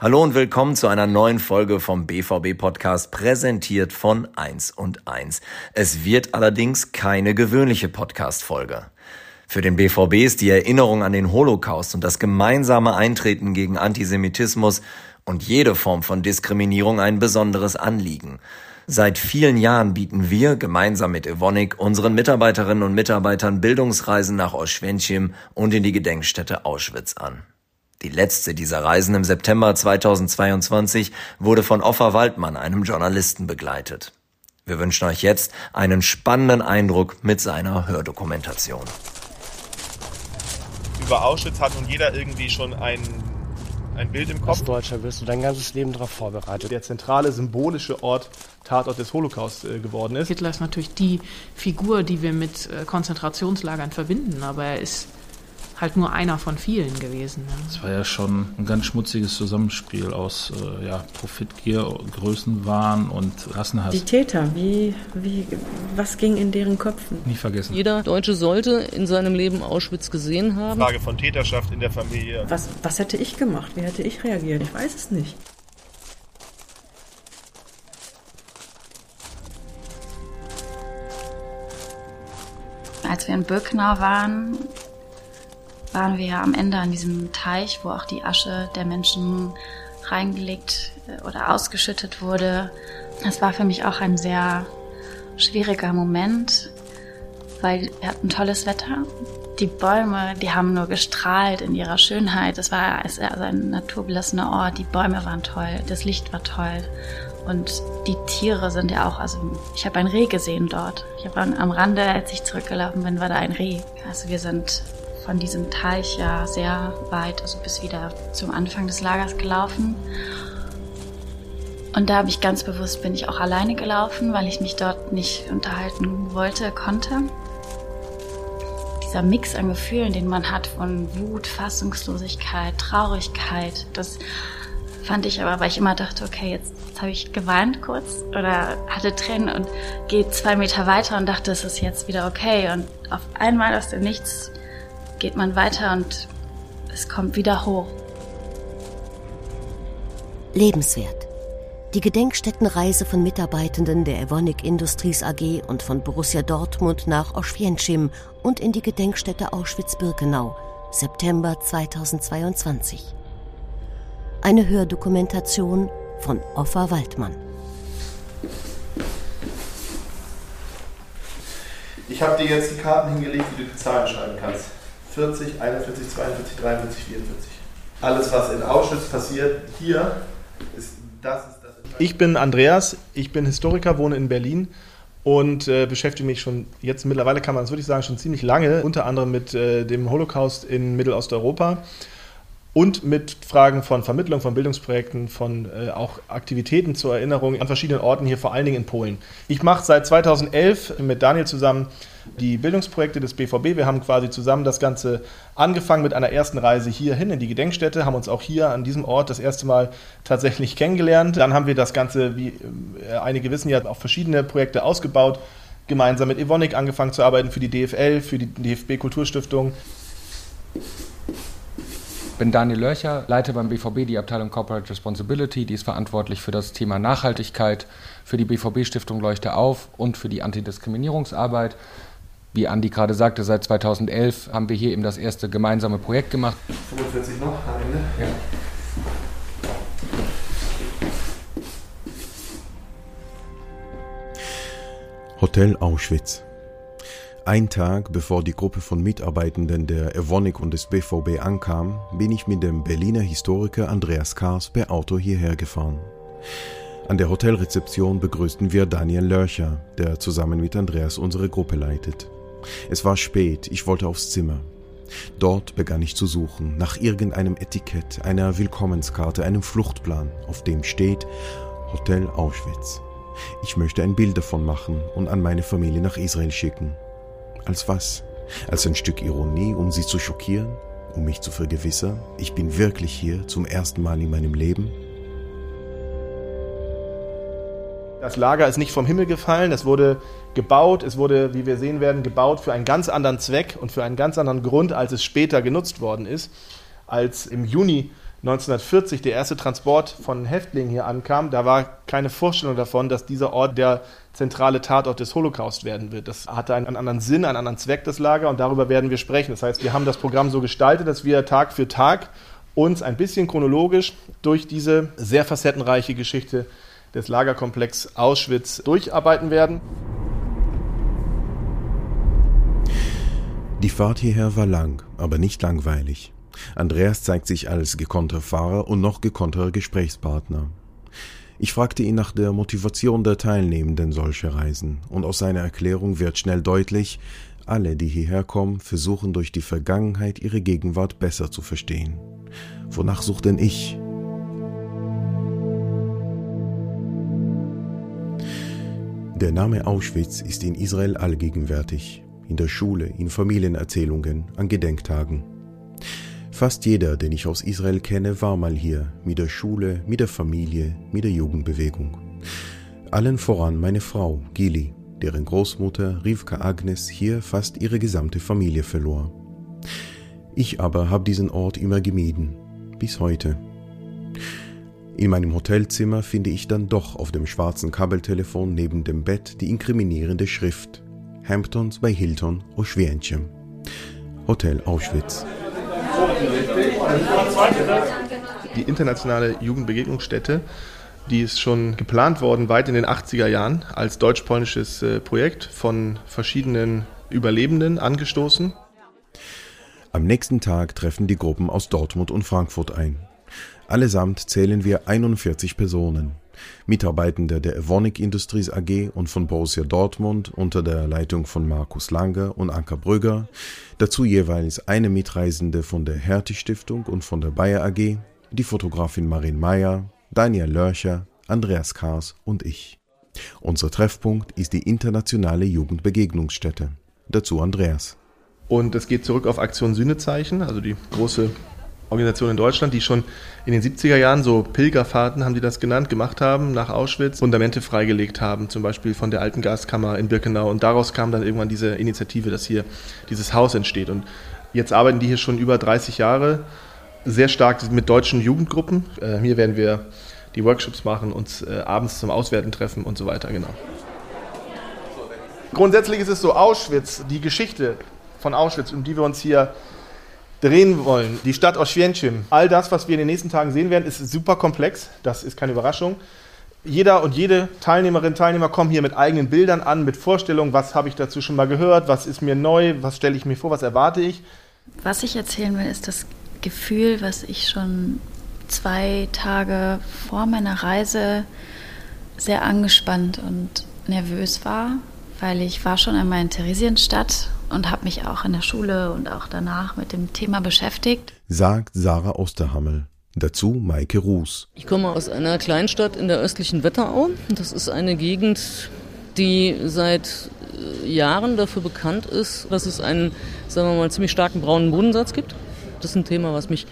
Hallo und willkommen zu einer neuen Folge vom BVB Podcast, präsentiert von 1 und 1. Es wird allerdings keine gewöhnliche Podcast-Folge. Für den BVB ist die Erinnerung an den Holocaust und das gemeinsame Eintreten gegen Antisemitismus und jede Form von Diskriminierung ein besonderes Anliegen. Seit vielen Jahren bieten wir gemeinsam mit Evonik unseren Mitarbeiterinnen und Mitarbeitern Bildungsreisen nach Oschwentschim und in die Gedenkstätte Auschwitz an. Die letzte dieser Reisen im September 2022 wurde von Offa Waldmann, einem Journalisten, begleitet. Wir wünschen euch jetzt einen spannenden Eindruck mit seiner Hördokumentation. Über Auschwitz hat nun jeder irgendwie schon ein, ein Bild im Kopf. Als Deutscher wirst du dein ganzes Leben darauf vorbereitet. Der zentrale symbolische Ort, Tatort des Holocaust äh, geworden ist. Hitler ist natürlich die Figur, die wir mit äh, Konzentrationslagern verbinden, aber er ist halt nur einer von vielen gewesen. Es ja. war ja schon ein ganz schmutziges Zusammenspiel aus äh, ja, Profitgier, Größenwahn und Rassenhass. Die Täter, wie, wie, was ging in deren Köpfen? Nie vergessen. Jeder Deutsche sollte in seinem Leben Auschwitz gesehen haben. Frage von Täterschaft in der Familie. Was, was hätte ich gemacht? Wie hätte ich reagiert? Ich weiß es nicht. Als wir in Birkenau waren, waren wir ja am Ende an diesem Teich, wo auch die Asche der Menschen reingelegt äh, oder ausgeschüttet wurde. Das war für mich auch ein sehr schwieriger Moment, weil wir hatten tolles Wetter. Die Bäume, die haben nur gestrahlt in ihrer Schönheit. Es war also ein naturbelassener Ort. Die Bäume waren toll, das Licht war toll. Und die Tiere sind ja auch, also ich habe ein Reh gesehen dort. Ich habe am Rande, als ich zurückgelaufen bin, war da ein Reh. Also wir sind von diesem Teich ja sehr weit, also bis wieder zum Anfang des Lagers gelaufen. Und da habe ich ganz bewusst, bin ich auch alleine gelaufen, weil ich mich dort nicht unterhalten wollte, konnte. Dieser Mix an Gefühlen, den man hat von Wut, Fassungslosigkeit, Traurigkeit, das fand ich aber, weil ich immer dachte, okay, jetzt, jetzt habe ich geweint kurz oder hatte Tränen und gehe zwei Meter weiter und dachte, es ist jetzt wieder okay. Und auf einmal aus dem Nichts geht man weiter und es kommt wieder hoch. Lebenswert. Die Gedenkstättenreise von Mitarbeitenden der Evonik Industries AG und von Borussia Dortmund nach Oświęcim und in die Gedenkstätte Auschwitz-Birkenau, September 2022. Eine Hördokumentation von Offa Waldmann. Ich habe dir jetzt die Karten hingelegt, wie du die Zahlen schreiben kannst. 40, 41, 42, 43, 44. Alles, was in Auschwitz passiert, hier, ist das. Ist das ich bin Andreas, ich bin Historiker, wohne in Berlin und äh, beschäftige mich schon jetzt mittlerweile, kann man das wirklich sagen, schon ziemlich lange, unter anderem mit äh, dem Holocaust in Mittelosteuropa und mit Fragen von Vermittlung, von Bildungsprojekten, von äh, auch Aktivitäten zur Erinnerung an verschiedenen Orten hier, vor allen Dingen in Polen. Ich mache seit 2011 mit Daniel zusammen die Bildungsprojekte des BVB. Wir haben quasi zusammen das Ganze angefangen mit einer ersten Reise hierhin in die Gedenkstätte, haben uns auch hier an diesem Ort das erste Mal tatsächlich kennengelernt. Dann haben wir das Ganze, wie äh, einige wissen ja, auf verschiedene Projekte ausgebaut. Gemeinsam mit Evonik angefangen zu arbeiten für die DFL, für die DFB Kulturstiftung bin Daniel Lörcher, leite beim BVB die Abteilung Corporate Responsibility. Die ist verantwortlich für das Thema Nachhaltigkeit, für die BVB-Stiftung Leuchte auf und für die Antidiskriminierungsarbeit. Wie Andi gerade sagte, seit 2011 haben wir hier eben das erste gemeinsame Projekt gemacht. 45 noch am Ende? Ja. Hotel Auschwitz. Ein Tag bevor die Gruppe von Mitarbeitenden der Evonik und des BVB ankam, bin ich mit dem Berliner Historiker Andreas Kars per Auto hierher gefahren. An der Hotelrezeption begrüßten wir Daniel Lörcher, der zusammen mit Andreas unsere Gruppe leitet. Es war spät, ich wollte aufs Zimmer. Dort begann ich zu suchen, nach irgendeinem Etikett, einer Willkommenskarte, einem Fluchtplan, auf dem steht Hotel Auschwitz. Ich möchte ein Bild davon machen und an meine Familie nach Israel schicken. Als was? Als ein Stück Ironie, um sie zu schockieren? Um mich zu vergewissern, ich bin wirklich hier zum ersten Mal in meinem Leben? Das Lager ist nicht vom Himmel gefallen, es wurde gebaut, es wurde, wie wir sehen werden, gebaut für einen ganz anderen Zweck und für einen ganz anderen Grund, als es später genutzt worden ist. Als im Juni 1940 der erste Transport von Häftlingen hier ankam, da war keine Vorstellung davon, dass dieser Ort der zentrale Tatort des Holocaust werden wird. Das hatte einen, einen, anderen Sinn, einen anderen Zweck, das Lager, und darüber werden wir sprechen. Das heißt, wir haben das Programm so gestaltet, dass wir Tag für Tag uns ein bisschen chronologisch durch diese sehr facettenreiche Geschichte des Lagerkomplex Auschwitz durcharbeiten werden. Die Fahrt hierher war lang, aber nicht langweilig. Andreas zeigt sich als gekonnter Fahrer und noch gekonnterer Gesprächspartner. Ich fragte ihn nach der Motivation der Teilnehmenden solcher Reisen, und aus seiner Erklärung wird schnell deutlich, alle, die hierher kommen, versuchen durch die Vergangenheit ihre Gegenwart besser zu verstehen. Wonach sucht denn ich? Der Name Auschwitz ist in Israel allgegenwärtig, in der Schule, in Familienerzählungen, an Gedenktagen. Fast jeder, den ich aus Israel kenne, war mal hier, mit der Schule, mit der Familie, mit der Jugendbewegung. Allen voran meine Frau, Gili, deren Großmutter Rivka Agnes hier fast ihre gesamte Familie verlor. Ich aber habe diesen Ort immer gemieden, bis heute. In meinem Hotelzimmer finde ich dann doch auf dem schwarzen Kabeltelefon neben dem Bett die inkriminierende Schrift Hamptons bei Hilton Oświęcim. Hotel Auschwitz. Die internationale Jugendbegegnungsstätte, die ist schon geplant worden, weit in den 80er Jahren, als deutsch-polnisches äh, Projekt von verschiedenen Überlebenden angestoßen. Am nächsten Tag treffen die Gruppen aus Dortmund und Frankfurt ein. Allesamt zählen wir 41 Personen. Mitarbeitende der Evonik Industries AG und von Borussia Dortmund unter der Leitung von Markus Lange und Anker Brügger, dazu jeweils eine Mitreisende von der Hertie Stiftung und von der Bayer AG, die Fotografin Marin Meyer, Daniel Lörcher, Andreas Kaas und ich. Unser Treffpunkt ist die internationale Jugendbegegnungsstätte. Dazu Andreas. Und es geht zurück auf Aktion Sühnezeichen, also die große Organisation in Deutschland, die schon in den 70er Jahren so Pilgerfahrten, haben die das genannt, gemacht haben nach Auschwitz, Fundamente freigelegt haben, zum Beispiel von der alten Gaskammer in Birkenau. Und daraus kam dann irgendwann diese Initiative, dass hier dieses Haus entsteht. Und jetzt arbeiten die hier schon über 30 Jahre sehr stark mit deutschen Jugendgruppen. Äh, hier werden wir die Workshops machen, uns äh, abends zum Auswerten treffen und so weiter, genau. Grundsätzlich ist es so, Auschwitz, die Geschichte von Auschwitz, um die wir uns hier drehen wollen, die Stadt Oświęcim, all das, was wir in den nächsten Tagen sehen werden, ist super komplex. Das ist keine Überraschung. Jeder und jede Teilnehmerin, Teilnehmer kommen hier mit eigenen Bildern an, mit Vorstellungen, was habe ich dazu schon mal gehört, was ist mir neu, was stelle ich mir vor, was erwarte ich. Was ich erzählen will, ist das Gefühl, was ich schon zwei Tage vor meiner Reise sehr angespannt und nervös war, weil ich war schon einmal in Theresienstadt und habe mich auch in der Schule und auch danach mit dem Thema beschäftigt. Sagt Sarah Osterhammel. Dazu Maike Ruß. Ich komme aus einer Kleinstadt in der östlichen Wetterau. Das ist eine Gegend, die seit äh, Jahren dafür bekannt ist, dass es einen, sagen wir mal, ziemlich starken braunen Bodensatz gibt. Das ist ein Thema, was mich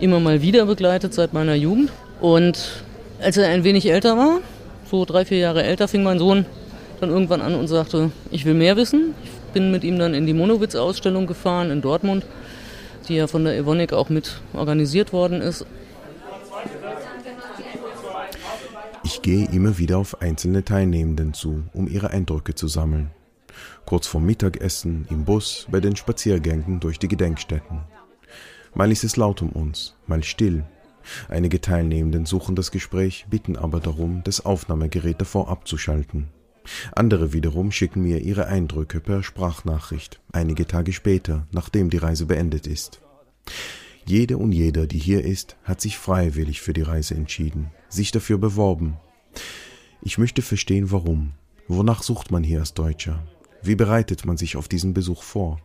immer mal wieder begleitet seit meiner Jugend. Und als er ein wenig älter war, so drei, vier Jahre älter, fing mein Sohn dann irgendwann an und sagte, ich will mehr wissen, ich bin mit ihm dann in die Monowitz-Ausstellung gefahren in Dortmund, die ja von der Evonik auch mit organisiert worden ist. Ich gehe immer wieder auf einzelne Teilnehmenden zu, um ihre Eindrücke zu sammeln. Kurz vorm Mittagessen, im Bus, bei den Spaziergängen durch die Gedenkstätten. Mal ist es laut um uns, mal still. Einige Teilnehmenden suchen das Gespräch, bitten aber darum, das Aufnahmegerät davor abzuschalten. Andere wiederum schicken mir ihre Eindrücke per Sprachnachricht, einige Tage später, nachdem die Reise beendet ist. Jede und jeder, die hier ist, hat sich freiwillig für die Reise entschieden, sich dafür beworben. Ich möchte verstehen, warum. Wonach sucht man hier als Deutscher? Wie bereitet man sich auf diesen Besuch vor?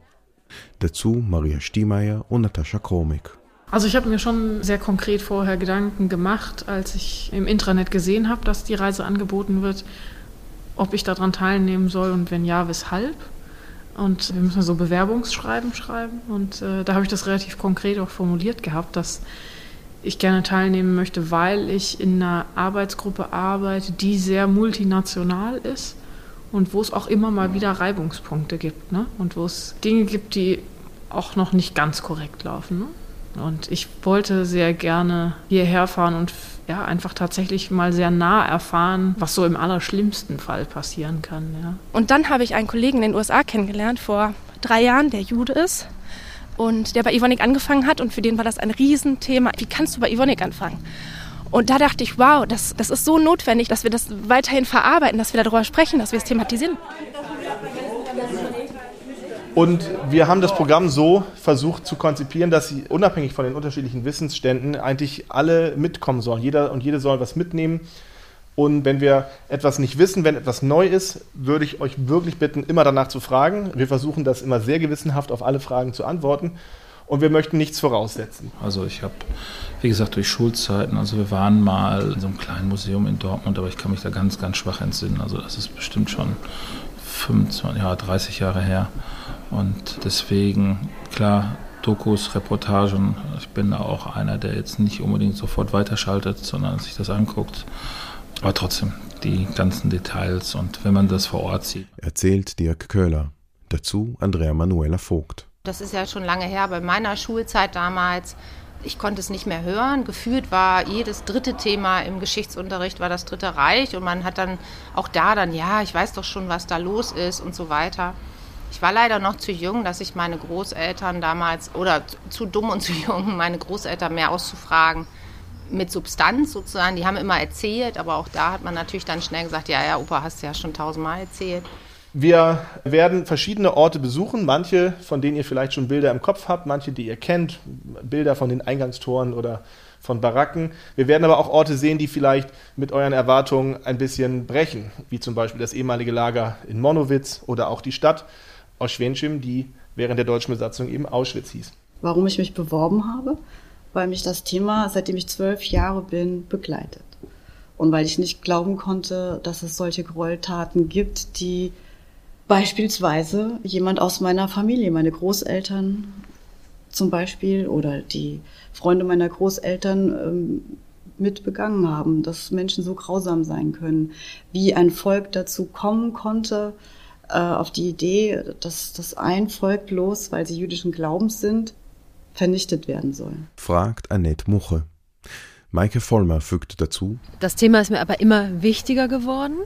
Dazu Maria Stiemeyer und Natascha Kromik. Also ich habe mir schon sehr konkret vorher Gedanken gemacht, als ich im Intranet gesehen habe, dass die Reise angeboten wird, ob ich daran teilnehmen soll und wenn ja, weshalb. Und wir müssen so Bewerbungsschreiben schreiben. Und äh, da habe ich das relativ konkret auch formuliert gehabt, dass ich gerne teilnehmen möchte, weil ich in einer Arbeitsgruppe arbeite, die sehr multinational ist und wo es auch immer mal wieder Reibungspunkte gibt. Ne? Und wo es Dinge gibt, die auch noch nicht ganz korrekt laufen. Ne? Und ich wollte sehr gerne hierher fahren und ja, einfach tatsächlich mal sehr nah erfahren, was so im allerschlimmsten Fall passieren kann. Ja. Und dann habe ich einen Kollegen in den USA kennengelernt vor drei Jahren, der Jude ist und der bei Ivonik angefangen hat und für den war das ein Riesenthema. Wie kannst du bei Ivonik anfangen? Und da dachte ich, wow, das, das ist so notwendig, dass wir das weiterhin verarbeiten, dass wir darüber sprechen, dass wir es thematisieren. Und wir haben das Programm so versucht zu konzipieren, dass sie unabhängig von den unterschiedlichen Wissensständen eigentlich alle mitkommen sollen. Jeder und jede soll was mitnehmen. Und wenn wir etwas nicht wissen, wenn etwas neu ist, würde ich euch wirklich bitten, immer danach zu fragen. Wir versuchen das immer sehr gewissenhaft auf alle Fragen zu antworten. Und wir möchten nichts voraussetzen. Also ich habe, wie gesagt, durch Schulzeiten, also wir waren mal in so einem kleinen Museum in Dortmund, aber ich kann mich da ganz, ganz schwach entsinnen. Also das ist bestimmt schon 25, ja, 30 Jahre her. Und deswegen, klar, Dokus, Reportagen, ich bin auch einer, der jetzt nicht unbedingt sofort weiterschaltet, sondern sich das anguckt. Aber trotzdem, die ganzen Details und wenn man das vor Ort sieht. Erzählt Dirk Köhler. Dazu Andrea Manuela Vogt. Das ist ja schon lange her, bei meiner Schulzeit damals. Ich konnte es nicht mehr hören. Gefühlt war jedes dritte Thema im Geschichtsunterricht war das Dritte Reich und man hat dann auch da dann, ja, ich weiß doch schon, was da los ist und so weiter. Ich war leider noch zu jung, dass ich meine Großeltern damals, oder zu dumm und zu jung, meine Großeltern mehr auszufragen mit Substanz sozusagen. Die haben immer erzählt, aber auch da hat man natürlich dann schnell gesagt, ja, ja, Opa, hast du ja schon tausendmal erzählt. Wir werden verschiedene Orte besuchen, manche, von denen ihr vielleicht schon Bilder im Kopf habt, manche, die ihr kennt, Bilder von den Eingangstoren oder von Baracken. Wir werden aber auch Orte sehen, die vielleicht mit euren Erwartungen ein bisschen brechen, wie zum Beispiel das ehemalige Lager in Monowitz oder auch die Stadt Oświęcim, die während der deutschen Besatzung eben Auschwitz hieß. Warum ich mich beworben habe? Weil mich das Thema, seitdem ich zwölf Jahre bin, begleitet. Und weil ich nicht glauben konnte, dass es solche Gräueltaten gibt, die beispielsweise jemand aus meiner Familie, meine Großeltern zum Beispiel oder die Freunde meiner Großeltern ähm, mitbegangen haben, dass Menschen so grausam sein können, wie ein Volk dazu kommen konnte, auf die Idee, dass das ein Volk los, weil sie jüdischen Glaubens sind, vernichtet werden soll. Fragt Annette Muche. Maike Vollmer fügt dazu. Das Thema ist mir aber immer wichtiger geworden.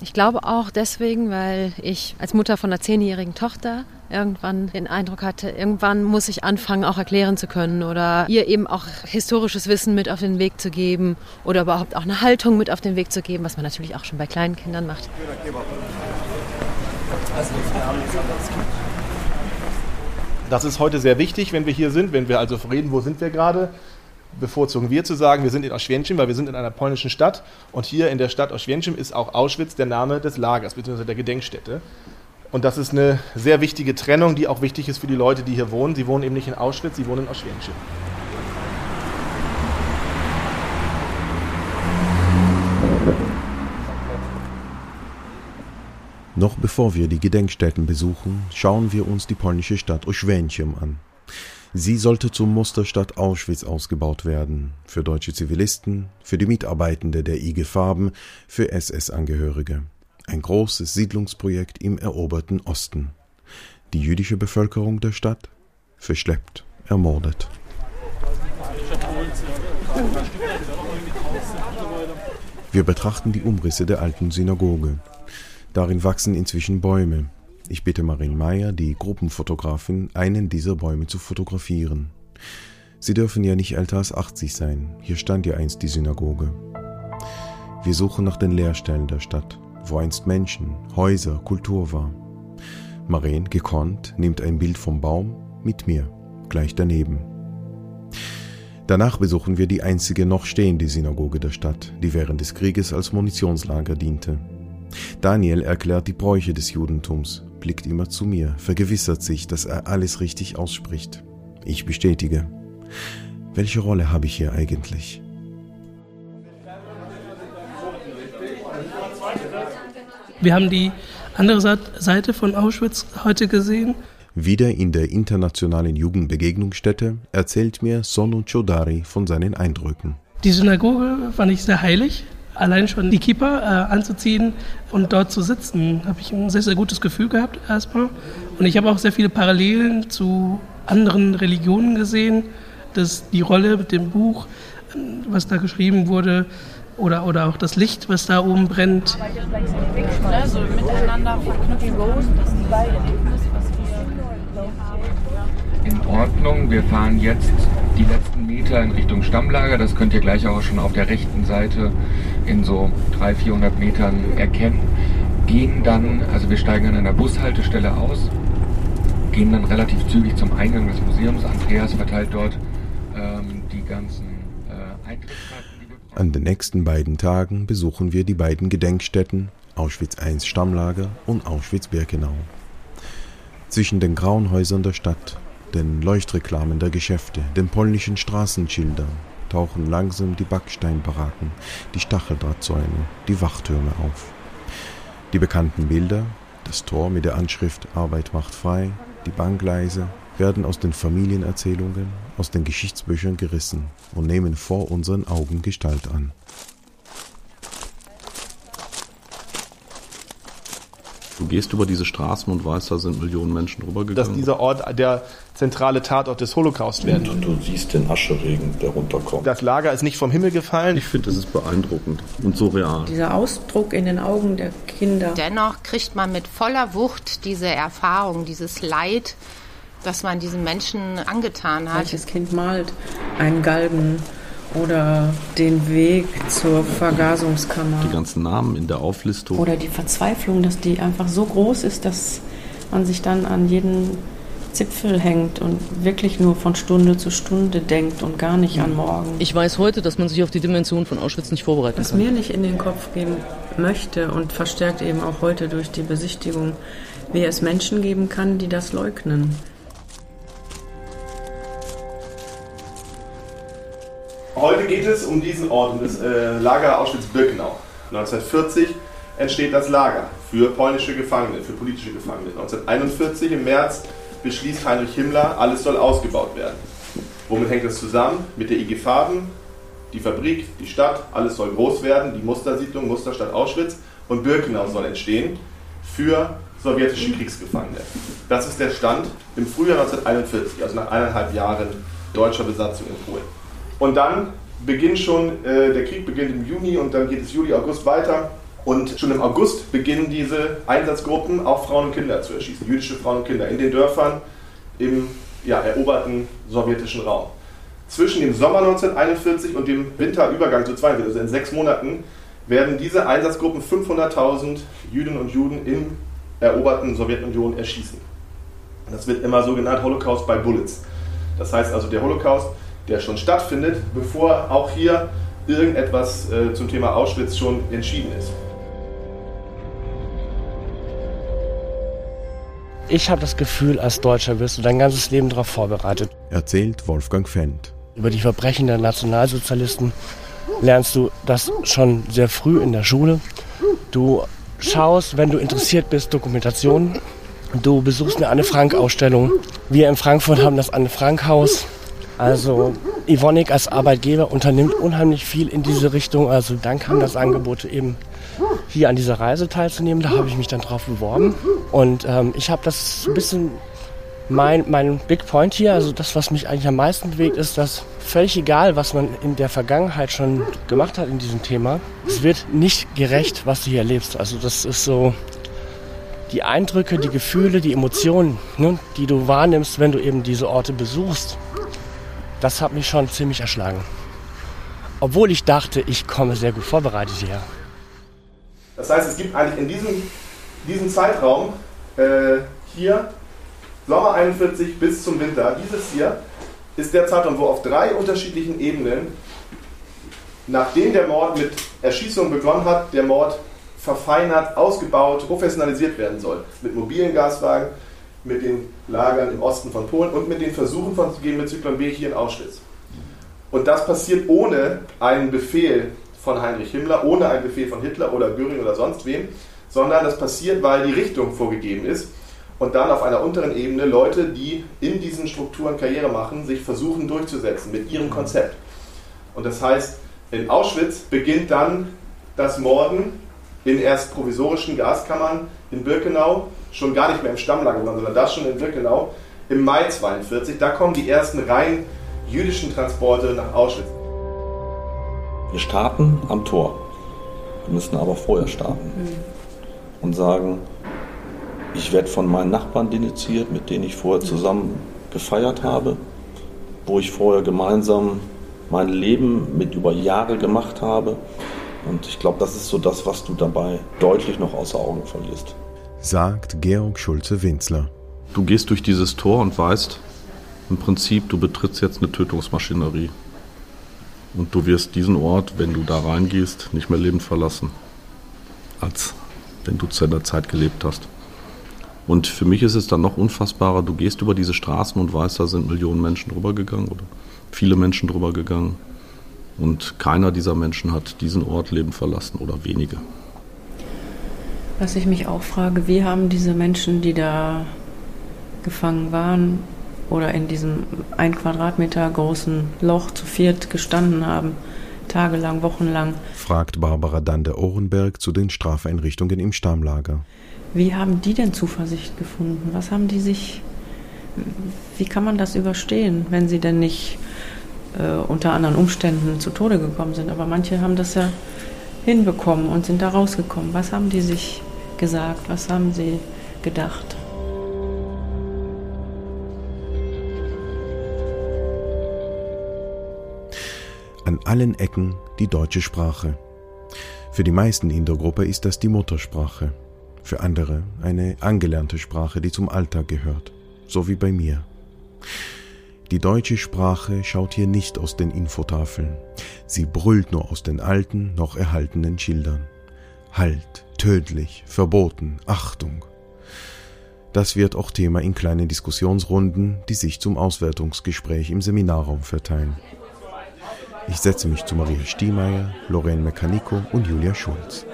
Ich glaube auch deswegen, weil ich als Mutter von einer zehnjährigen Tochter irgendwann den Eindruck hatte, irgendwann muss ich anfangen, auch erklären zu können oder ihr eben auch historisches Wissen mit auf den Weg zu geben oder überhaupt auch eine Haltung mit auf den Weg zu geben, was man natürlich auch schon bei kleinen Kindern macht. Das ist heute sehr wichtig, wenn wir hier sind, wenn wir also reden, wo sind wir gerade, bevorzugen wir zu sagen, wir sind in Oświęcim, weil wir sind in einer polnischen Stadt und hier in der Stadt Oświęcim ist auch Auschwitz der Name des Lagers bzw. der Gedenkstätte. Und das ist eine sehr wichtige Trennung, die auch wichtig ist für die Leute, die hier wohnen. Sie wohnen eben nicht in Auschwitz, sie wohnen in Oświęcim. Noch bevor wir die Gedenkstätten besuchen, schauen wir uns die polnische Stadt Oświęcim an. Sie sollte zur Musterstadt Auschwitz ausgebaut werden, für deutsche Zivilisten, für die Mitarbeitende der IG Farben, für SS-Angehörige. Ein großes Siedlungsprojekt im eroberten Osten. Die jüdische Bevölkerung der Stadt verschleppt, ermordet. Wir betrachten die Umrisse der alten Synagoge, Darin wachsen inzwischen Bäume. Ich bitte Marin Meyer, die Gruppenfotografin, einen dieser Bäume zu fotografieren. Sie dürfen ja nicht älter als 80 sein. Hier stand ja einst die Synagoge. Wir suchen nach den Leerstellen der Stadt, wo einst Menschen, Häuser, Kultur war. Maren, gekonnt, nimmt ein Bild vom Baum mit mir, gleich daneben. Danach besuchen wir die einzige noch stehende Synagoge der Stadt, die während des Krieges als Munitionslager diente. Daniel erklärt die Bräuche des Judentums, blickt immer zu mir, vergewissert sich, dass er alles richtig ausspricht. Ich bestätige. Welche Rolle habe ich hier eigentlich? Wir haben die andere Seite von Auschwitz heute gesehen. Wieder in der internationalen Jugendbegegnungsstätte erzählt mir Sonu Chodari von seinen Eindrücken. Die Synagoge fand ich sehr heilig allein schon die Kippa äh, anzuziehen und dort zu sitzen, habe ich ein sehr, sehr gutes Gefühl gehabt erstmal. Und ich habe auch sehr viele Parallelen zu anderen Religionen gesehen, dass die Rolle mit dem Buch, was da geschrieben wurde, oder, oder auch das Licht, was da oben brennt. Also miteinander verknüpfen, dass die beiden Ordnung. Wir fahren jetzt die letzten Meter in Richtung Stammlager. Das könnt ihr gleich auch schon auf der rechten Seite in so 300, 400 Metern erkennen. Gehen dann, also wir steigen an einer Bushaltestelle aus, gehen dann relativ zügig zum Eingang des Museums. Andreas verteilt dort ähm, die ganzen äh, Eintrittskarten. An den nächsten beiden Tagen besuchen wir die beiden Gedenkstätten Auschwitz I Stammlager und Auschwitz-Birkenau. Zwischen den grauen Häusern der Stadt den Leuchtreklamen der Geschäfte, den polnischen Straßenschildern tauchen langsam die Backsteinbaracken, die Stacheldrahtzäune, die Wachtürme auf. Die bekannten Bilder, das Tor mit der Anschrift Arbeit macht frei, die Bahngleise, werden aus den Familienerzählungen, aus den Geschichtsbüchern gerissen und nehmen vor unseren Augen Gestalt an. Du gehst über diese Straßen und weißt, da sind Millionen Menschen rübergegangen. Dass dieser Ort der zentrale Tatort des Holocaust wird. Und du siehst den Ascheregen, der runterkommt. Das Lager ist nicht vom Himmel gefallen. Ich finde, das ist beeindruckend und so real. Dieser Ausdruck in den Augen der Kinder. Dennoch kriegt man mit voller Wucht diese Erfahrung, dieses Leid, das man diesen Menschen angetan hat. Welches Kind malt einen Galgen oder den Weg zur Vergasungskammer. Die ganzen Namen in der Auflistung. Oder die Verzweiflung, dass die einfach so groß ist, dass man sich dann an jeden Zipfel hängt und wirklich nur von Stunde zu Stunde denkt und gar nicht an morgen. Ich weiß heute, dass man sich auf die Dimension von Auschwitz nicht vorbereiten Was kann. mir nicht in den Kopf gehen möchte und verstärkt eben auch heute durch die Besichtigung, wie es Menschen geben kann, die das leugnen. Heute geht es um diesen Ort, um das äh, Lager Auschwitz-Birkenau. 1940 entsteht das Lager für polnische Gefangene, für politische Gefangene. 1941 im März beschließt Heinrich Himmler, alles soll ausgebaut werden. Womit hängt das zusammen? Mit der IG Farben, die Fabrik, die Stadt, alles soll groß werden, die Mustersiedlung, Musterstadt Auschwitz und Birkenau soll entstehen für sowjetische Kriegsgefangene. Das ist der Stand im Frühjahr 1941, also nach eineinhalb Jahren deutscher Besatzung in Polen. Und dann beginnt schon, äh, der Krieg beginnt im Juni und dann geht es Juli, August weiter. Und schon im August beginnen diese Einsatzgruppen auch Frauen und Kinder zu erschießen, jüdische Frauen und Kinder in den Dörfern im ja, eroberten sowjetischen Raum. Zwischen dem Sommer 1941 und dem Winterübergang zu 42, also in sechs Monaten, werden diese Einsatzgruppen 500.000 Jüdinnen und Juden im eroberten Sowjetunion erschießen. Das wird immer so genannt Holocaust by Bullets. Das heißt also der Holocaust, der schon stattfindet, bevor auch hier irgendetwas äh, zum Thema Auschwitz schon entschieden ist. Ich habe das Gefühl, als Deutscher wirst du dein ganzes Leben darauf vorbereitet. Erzählt Wolfgang Fendt. Über die Verbrechen der Nationalsozialisten lernst du das schon sehr früh in der Schule. Du schaust, wenn du interessiert bist, Dokumentationen. Du besuchst eine Anne Frank-Ausstellung. Wir in Frankfurt haben das Anne Frank-Haus. Also Ivonik als Arbeitgeber unternimmt unheimlich viel in diese Richtung. Also dann kam das Angebot eben hier an dieser Reise teilzunehmen. Da habe ich mich dann drauf beworben. Und ähm, ich habe das ein bisschen mein, mein Big Point hier, also das, was mich eigentlich am meisten bewegt, ist, dass völlig egal, was man in der Vergangenheit schon gemacht hat in diesem Thema, es wird nicht gerecht, was du hier erlebst. Also das ist so die Eindrücke, die Gefühle, die Emotionen, ne, die du wahrnimmst, wenn du eben diese Orte besuchst. Das hat mich schon ziemlich erschlagen. Obwohl ich dachte, ich komme sehr gut vorbereitet hierher. Das heißt, es gibt eigentlich in diesem, diesem Zeitraum äh, hier Sommer 41 bis zum Winter, dieses hier ist der Zeitraum, wo auf drei unterschiedlichen Ebenen, nachdem der Mord mit Erschießung begonnen hat, der Mord verfeinert, ausgebaut, professionalisiert werden soll. Mit mobilen Gaswagen, mit den Lagern im Osten von Polen und mit den Versuchen von Zyklon B hier in Auschwitz. Und das passiert ohne einen Befehl von Heinrich Himmler, ohne einen Befehl von Hitler oder Göring oder sonst wem, sondern das passiert, weil die Richtung vorgegeben ist und dann auf einer unteren Ebene Leute, die in diesen Strukturen Karriere machen, sich versuchen durchzusetzen mit ihrem Konzept. Und das heißt, in Auschwitz beginnt dann das Morden in erst provisorischen Gaskammern in Birkenau, schon gar nicht mehr im Stammlager, sondern das schon in Birkenau, im Mai 42. Da kommen die ersten rein jüdischen Transporte nach Auschwitz. Wir starten am Tor. Wir müssen aber vorher starten und sagen, ich werde von meinen Nachbarn denunziert, mit denen ich vorher zusammen gefeiert habe, wo ich vorher gemeinsam mein Leben mit über Jahre gemacht habe. Und ich glaube, das ist so das, was du dabei deutlich noch außer Augen verlierst. Sagt Georg Schulze-Winzler. Du gehst durch dieses Tor und weißt, im Prinzip, du betrittst jetzt eine Tötungsmaschinerie. Und du wirst diesen Ort, wenn du da reingehst, nicht mehr lebend verlassen, als wenn du zu einer Zeit gelebt hast. Und für mich ist es dann noch unfassbarer, du gehst über diese Straßen und weißt, da sind Millionen Menschen drüber gegangen oder viele Menschen drüber gegangen. Und keiner dieser Menschen hat diesen Ort lebend verlassen oder wenige. Was ich mich auch frage, wie haben diese Menschen, die da gefangen waren oder in diesem ein Quadratmeter großen Loch zu viert gestanden haben, tagelang, wochenlang, fragt Barbara Dande-Ohrenberg zu den Strafeinrichtungen im Stammlager. wie haben die denn Zuversicht gefunden? Was haben die sich, wie kann man das überstehen, wenn sie denn nicht äh, unter anderen Umständen zu Tode gekommen sind? Aber manche haben das ja hinbekommen und sind da rausgekommen. Was haben die sich gesagt? Was haben sie gedacht? An allen Ecken die deutsche Sprache. Für die meisten in der Gruppe ist das die Muttersprache. Für andere eine angelernte Sprache, die zum Alltag gehört. So wie bei mir. Die deutsche Sprache schaut hier nicht aus den Infotafeln. Sie brüllt nur aus den alten, noch erhaltenen Schildern. Halt, tödlich, verboten, Achtung. Das wird auch Thema in kleinen Diskussionsrunden, die sich zum Auswertungsgespräch im Seminarraum verteilen. Ich setze mich zu Maria Stiemeyer, Lorraine Mecanico und Julia Schulz.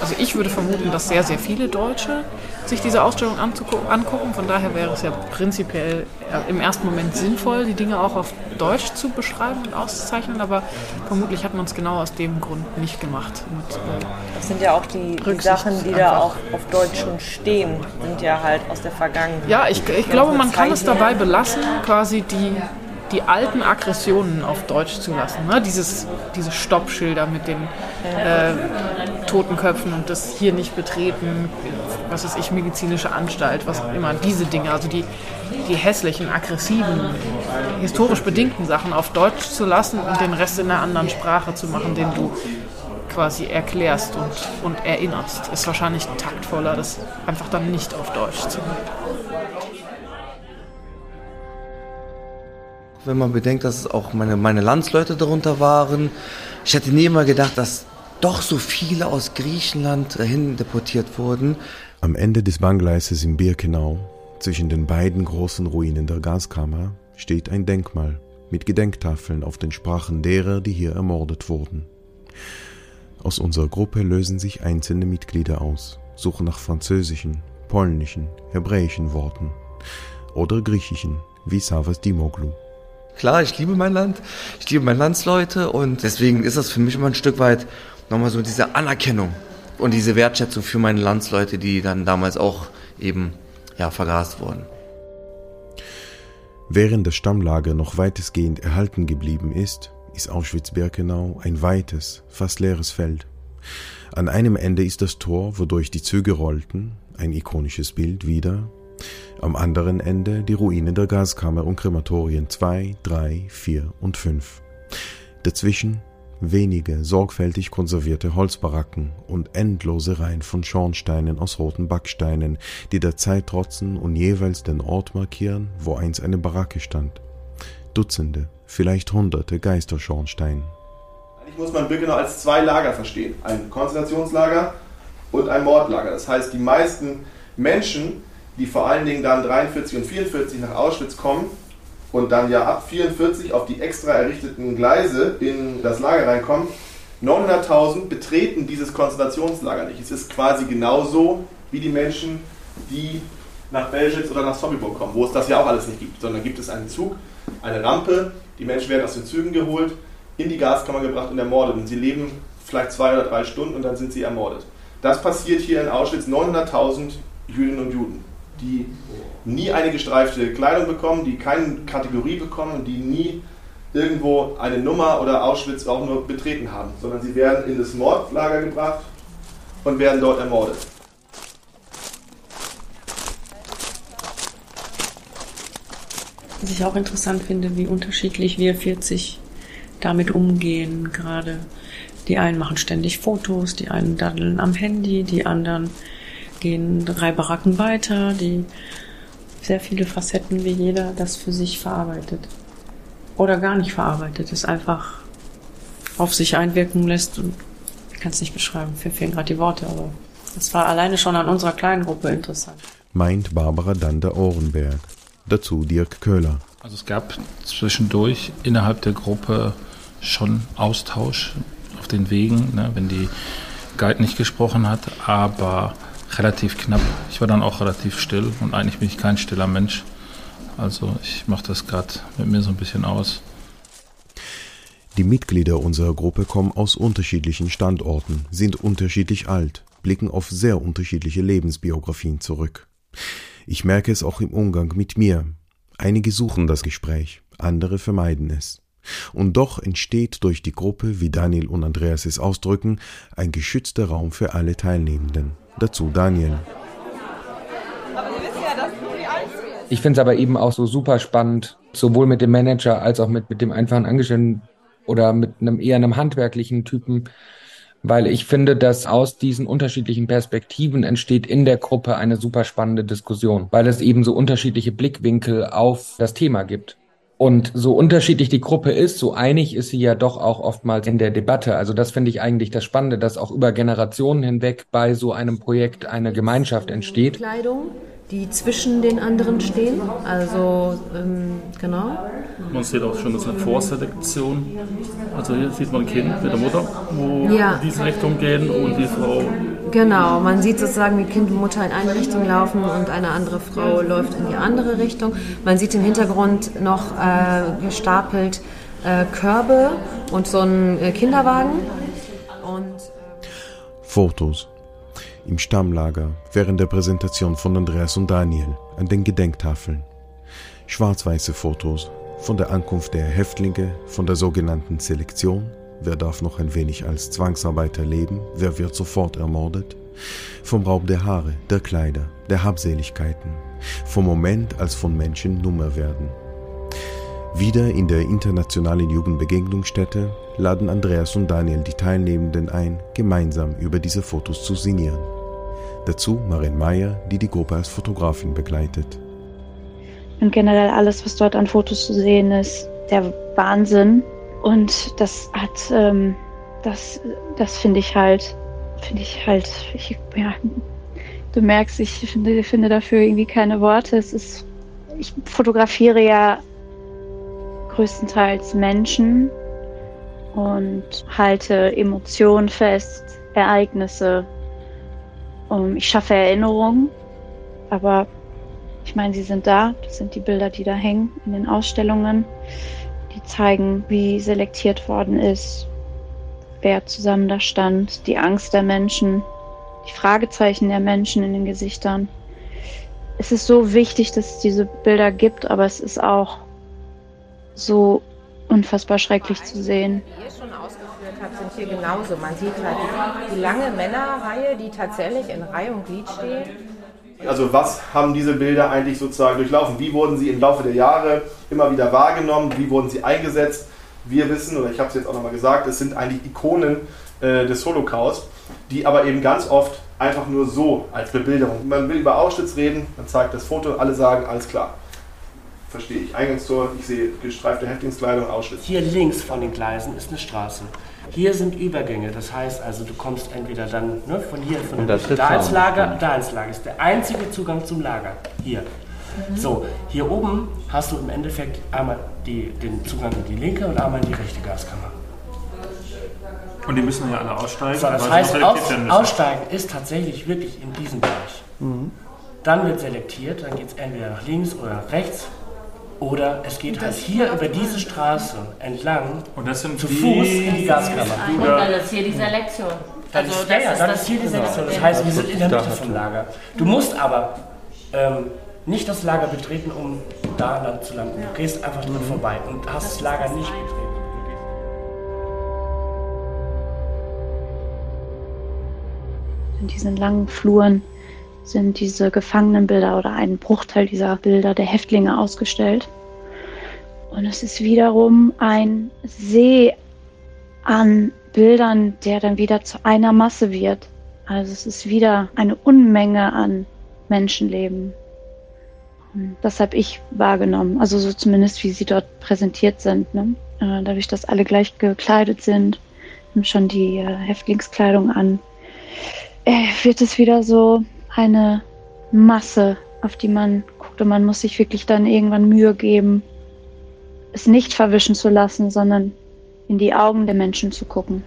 Also ich würde vermuten, dass sehr, sehr viele Deutsche sich diese Ausstellung angucken. Von daher wäre es ja prinzipiell im ersten Moment sinnvoll, die Dinge auch auf Deutsch zu beschreiben und auszuzeichnen. Aber vermutlich hat man es genau aus dem Grund nicht gemacht. Und, äh, Das sind ja auch die, die Sachen, die da auch auf Deutsch schon stehen, sind ja halt aus der Vergangenheit. Ja, ich, ich glaube, man kann es dabei belassen, quasi die, die alten Aggressionen auf Deutsch zu lassen. Ne? Dieses, diese Stoppschilder mit den äh, Totenköpfen und das hier nicht betreten, was weiß ich, medizinische Anstalt, was auch immer, diese Dinge, also die, die hässlichen, aggressiven, historisch bedingten Sachen auf Deutsch zu lassen und den Rest in einer anderen Sprache zu machen, den du quasi erklärst und, und erinnerst, ist wahrscheinlich taktvoller, das einfach dann nicht auf Deutsch zu machen. Wenn man bedenkt, dass es auch meine, meine Landsleute darunter waren. Ich hätte nie immer gedacht, dass doch so viele aus Griechenland dahin deportiert wurden. Am Ende des Bahngleises in Birkenau, zwischen den beiden großen Ruinen der Gaskammer, steht ein Denkmal mit Gedenktafeln auf den Sprachen derer, die hier ermordet wurden. Aus unserer Gruppe lösen sich einzelne Mitglieder aus, suchen nach französischen, polnischen, hebräischen Worten oder griechischen, wie Savas Dimoglu. Klar, ich liebe mein Land, ich liebe meine Landsleute und deswegen ist das für mich immer ein Stück weit nochmal so diese Anerkennung und diese Wertschätzung für meine Landsleute, die dann damals auch eben ja, vergast wurden. Während das Stammlager noch weitestgehend erhalten geblieben ist, ist Auschwitz-Birkenau ein weites, fast leeres Feld. An einem Ende ist das Tor, wodurch die Züge rollten, ein ikonisches Bild wieder. Am anderen Ende die Ruinen der Gaskammer und Krematorien 2, 3, 4 und 5. Dazwischen wenige sorgfältig konservierte Holzbaracken und endlose Reihen von Schornsteinen aus roten Backsteinen, die der Zeit trotzen und jeweils den Ort markieren, wo einst eine Baracke stand. Dutzende, vielleicht hunderte Geisterschornsteine. Eigentlich muss man Birkenau als zwei Lager verstehen. Ein Konzentrationslager und ein Mordlager. Das heißt, die meisten Menschen, die vor allen Dingen dann 43 und 44 nach Auschwitz kommen und dann ja ab 44 auf die extra errichteten Gleise in das Lager reinkommen, 900.000 betreten dieses Konzentrationslager nicht. Es ist quasi genauso wie die Menschen, die nach Belzec oder nach Sobibor kommen, wo es das ja auch alles nicht gibt, sondern gibt es einen Zug, eine Rampe, die Menschen werden aus den Zügen geholt, in die Gaskammer gebracht und ermordet und sie leben vielleicht zwei oder drei Stunden und dann sind sie ermordet. Das passiert hier in Auschwitz 900.000 Jüdinnen und Juden. Die nie eine gestreifte Kleidung bekommen, die keine Kategorie bekommen und die nie irgendwo eine Nummer oder Auschwitz auch nur betreten haben, sondern sie werden in das Mordlager gebracht und werden dort ermordet. Was ich auch interessant finde, wie unterschiedlich wir 40 damit umgehen gerade. Die einen machen ständig Fotos, die einen daddeln am Handy, die anderen gehen drei Baracken weiter, die sehr viele Facetten, wie jeder das für sich verarbeitet. Oder gar nicht verarbeitet, es einfach auf sich einwirken lässt und ich kann es nicht beschreiben, mir fehlen gerade die Worte, aber es war alleine schon an unserer kleinen Gruppe interessant. Meint Barbara Dander-Ohrenberg. Dazu Dirk Köhler. Also es gab zwischendurch innerhalb der Gruppe schon Austausch auf den Wegen, ne, wenn die Guide nicht gesprochen hat, aber relativ knapp. Ich war dann auch relativ still und eigentlich bin ich kein stiller Mensch. Also ich mache das gerade mit mir so ein bisschen aus. Die Mitglieder unserer Gruppe kommen aus unterschiedlichen Standorten, sind unterschiedlich alt, blicken auf sehr unterschiedliche Lebensbiografien zurück. Ich merke es auch im Umgang mit mir. Einige suchen das Gespräch, andere vermeiden es. Und doch entsteht durch die Gruppe, wie Daniel und Andreas es ausdrücken, ein geschützter Raum für alle Teilnehmenden. Dazu Daniel. Ich finde es aber eben auch so super spannend, sowohl mit dem Manager als auch mit, mit dem einfachen Angestellten oder mit einem eher einem handwerklichen Typen weil ich finde, dass aus diesen unterschiedlichen Perspektiven entsteht in der Gruppe eine super spannende Diskussion, weil es eben so unterschiedliche Blickwinkel auf das Thema gibt. Und so unterschiedlich die Gruppe ist, so einig ist sie ja doch auch oftmals in der Debatte. Also das finde ich eigentlich das Spannende, dass auch über Generationen hinweg bei so einem Projekt eine Gemeinschaft entsteht. Kleidung die zwischen den anderen stehen. Also ähm, genau. Man sieht auch schon, das ist eine Vorselektion. Also hier sieht man ein Kind mit der Mutter, wo Ja. in diese Richtung gehen und die Frau. Genau, man sieht sozusagen, wie Kind und Mutter in eine Richtung laufen und eine andere Frau läuft in die andere Richtung. Man sieht im Hintergrund noch äh, gestapelt äh, Körbe und so einen äh, Kinderwagen. Und Fotos. Im Stammlager, während der Präsentation von Andreas und Daniel an den Gedenktafeln. Schwarz-weiße Fotos von der Ankunft der Häftlinge, von der sogenannten Selektion, wer darf noch ein wenig als Zwangsarbeiter leben, wer wird sofort ermordet, vom Raub der Haare, der Kleider, der Habseligkeiten, vom Moment, als von Menschen Nummer werden. Wieder in der internationalen Jugendbegegnungsstätte laden Andreas und Daniel die Teilnehmenden ein, gemeinsam über diese Fotos zu sinnieren. Dazu Marin Meyer, die die Gruppe als Fotografin begleitet. Und generell alles, was dort an Fotos zu sehen ist, der Wahnsinn. Und das hat, ähm, das, das finde ich halt, finde ich halt, ich, ja, du merkst, ich finde, finde dafür irgendwie keine Worte. Es ist, ich fotografiere ja größtenteils Menschen und halte Emotionen fest, Ereignisse. Um, ich schaffe Erinnerungen, aber ich meine, sie sind da. Das sind die Bilder, die da hängen in den Ausstellungen. Die zeigen, wie selektiert worden ist, wer zusammen da stand, die Angst der Menschen, die Fragezeichen der Menschen in den Gesichtern. Es ist so wichtig, dass es diese Bilder gibt, aber es ist auch so unfassbar schrecklich zu sehen. Die ihr schon hier genauso. Man sieht halt die, lange Männerreihe, die tatsächlich in Reihe und Glied steht. Also was haben diese Bilder eigentlich sozusagen durchlaufen? Wie wurden sie im Laufe der Jahre immer wieder wahrgenommen? Wie wurden sie eingesetzt? Wir wissen, oder ich habe es jetzt auch nochmal gesagt, es sind eigentlich Ikonen äh, des Holocaust, die aber eben ganz oft einfach nur so als Bebilderung. Man will über Auschwitz reden, man zeigt das Foto, alle sagen, alles klar. Verstehe ich. Eingangstor, ich sehe gestreifte Häftlingskleidung, Auschwitz. Hier links von den Gleisen ist eine Straße. Hier sind Übergänge, das heißt also, du kommst entweder dann ne, von hier, von da ins. Lager, da ins Lager. ist der einzige Zugang zum Lager. Hier. So, hier oben hast du im Endeffekt einmal die, den Zugang in die linke und einmal in die rechte Gaskammer. Und die müssen ja alle aussteigen. So, das heißt, aus, aussteigen ist tatsächlich wirklich in diesem Bereich. Dann wird selektiert, dann geht es entweder nach links oder nach rechts. Oder es geht halt hier über diese Straße entlang Und das sind zu die- Fuß in die Gaskammer. Und dann ist hier die Selektion. Dann Also ist, ja, ja, das dann ist ist hier die das- Selektion. Das Ja. heißt, wir sind in der Mitte vom Lager. Du musst aber ähm, nicht das Lager betreten, um da lang zu landen. Du gehst einfach dran vorbei und hast das Lager nicht betreten. In diesen langen Fluren sind diese Gefangenenbilder oder ein Bruchteil dieser Bilder der Häftlinge ausgestellt. Und es ist wiederum ein See an Bildern, der dann wieder zu einer Masse wird. Also es ist wieder eine Unmenge an Menschenleben. Und das habe ich wahrgenommen, also so zumindest wie sie dort präsentiert sind. Ne? Äh, dadurch, dass alle gleich gekleidet sind, haben schon die äh, Häftlingskleidung an, äh, wird es wieder so eine Masse, auf die man guckt und man muss sich wirklich dann irgendwann Mühe geben, es nicht verwischen zu lassen, sondern in die Augen der Menschen zu gucken.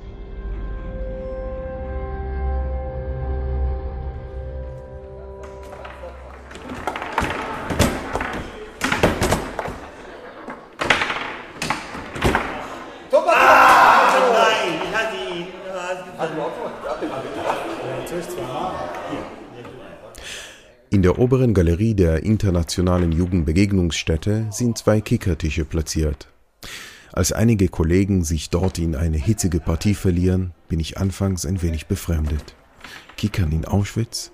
In der oberen Galerie der Internationalen Jugendbegegnungsstätte sind zwei Kickertische platziert. Als einige Kollegen sich dort in eine hitzige Partie verlieren, bin ich anfangs ein wenig befremdet. Kickern in Auschwitz?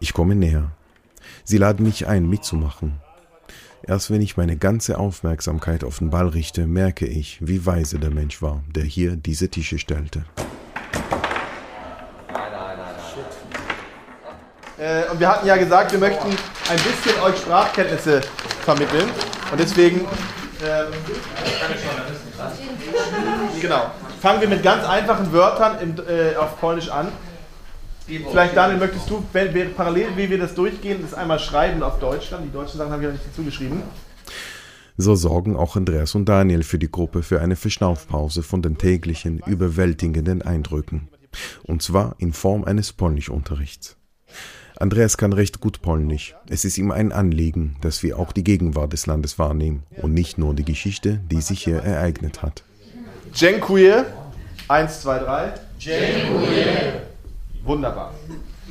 Ich komme näher. Sie laden mich ein, mitzumachen. Erst wenn ich meine ganze Aufmerksamkeit auf den Ball richte, merke ich, wie weise der Mensch war, der hier diese Tische stellte. Äh, und wir hatten ja gesagt, wir möchten ein bisschen euch Sprachkenntnisse vermitteln. Und deswegen. Ähm, genau. Fangen wir mit ganz einfachen Wörtern im, äh, auf Polnisch an. Vielleicht, Daniel, möchtest du wenn wir, parallel, wie wir das durchgehen, das einmal schreiben auf Deutsch dann? Die deutschen Sachen haben wir ja nicht zugeschrieben. So sorgen auch Andreas und Daniel für die Gruppe für eine Verschnaufpause von den täglichen, überwältigenden Eindrücken. Und zwar in Form eines Polnischunterrichts. Andreas kann recht gut Polnisch. Es ist ihm ein Anliegen, dass wir auch die Gegenwart des Landes wahrnehmen und nicht nur die Geschichte, die sich hier ereignet hat. Dziękuję. Eins, zwei, drei. Dziękuję. Wunderbar.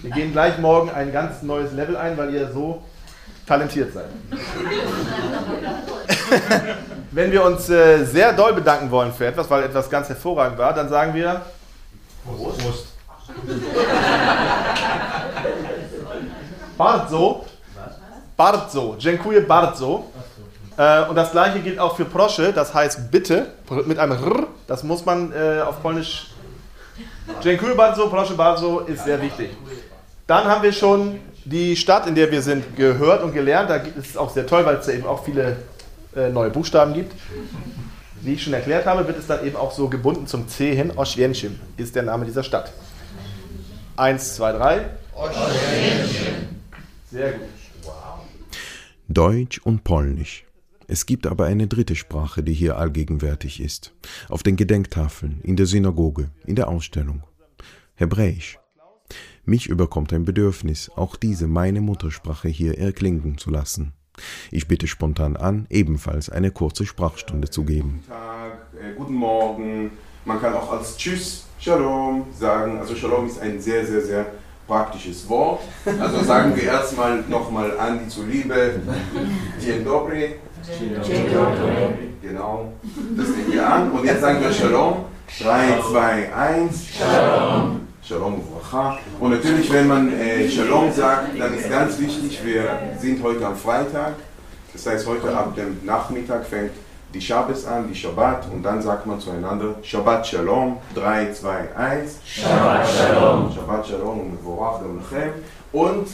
Wir gehen gleich morgen ein ganz neues Level ein, weil ihr so talentiert seid. Wenn wir uns äh, sehr doll bedanken wollen für etwas, weil etwas ganz hervorragend war, dann sagen wir Prost. Prost. Bardzo. Bardzo. Dziękuję bardzo. Äh, und das gleiche gilt auch für Proszę, das heißt bitte, mit einem R. Das muss man äh, auf Polnisch. Dziękuję bardzo, proszę bardzo ist sehr wichtig. Dann haben wir schon die Stadt, in der wir sind, gehört und gelernt. Da ist es auch sehr toll, weil es da eben auch viele äh, neue Buchstaben gibt. Wie ich schon erklärt habe, wird es dann eben auch so gebunden zum C hin. Oświęcim ist der Name dieser Stadt. Eins, zwei, drei. Oświęcim. Sehr gut. Deutsch und Polnisch. Es gibt aber eine dritte Sprache, die hier allgegenwärtig ist. Auf den Gedenktafeln, in der Synagoge, in der Ausstellung. Hebräisch. Mich überkommt ein Bedürfnis, auch diese meine Muttersprache hier erklingen zu lassen. Ich bitte spontan an, ebenfalls eine kurze Sprachstunde zu geben. Guten Tag, äh, guten Morgen. Man kann auch als Tschüss, Shalom sagen. Also Shalom ist ein sehr, sehr, sehr praktisches Wort. Also sagen wir erstmal nochmal Andi zuliebe. Dzień dobry. Genau, das nehmen wir an. Und jetzt sagen wir Shalom. 3, 2, 1. Shalom. Shalom Uvracha. Und natürlich, wenn man äh, Shalom sagt, dann ist ganz wichtig, wir sind heute am Freitag. Das heißt, heute ab dem Nachmittag fängt die Shabbos an, die Shabbat, und dann sagt man zueinander Shabbat Shalom. 3, 2, 1. Shabbat Shalom. Shabbat Shalom und Mevorach Lechem. Und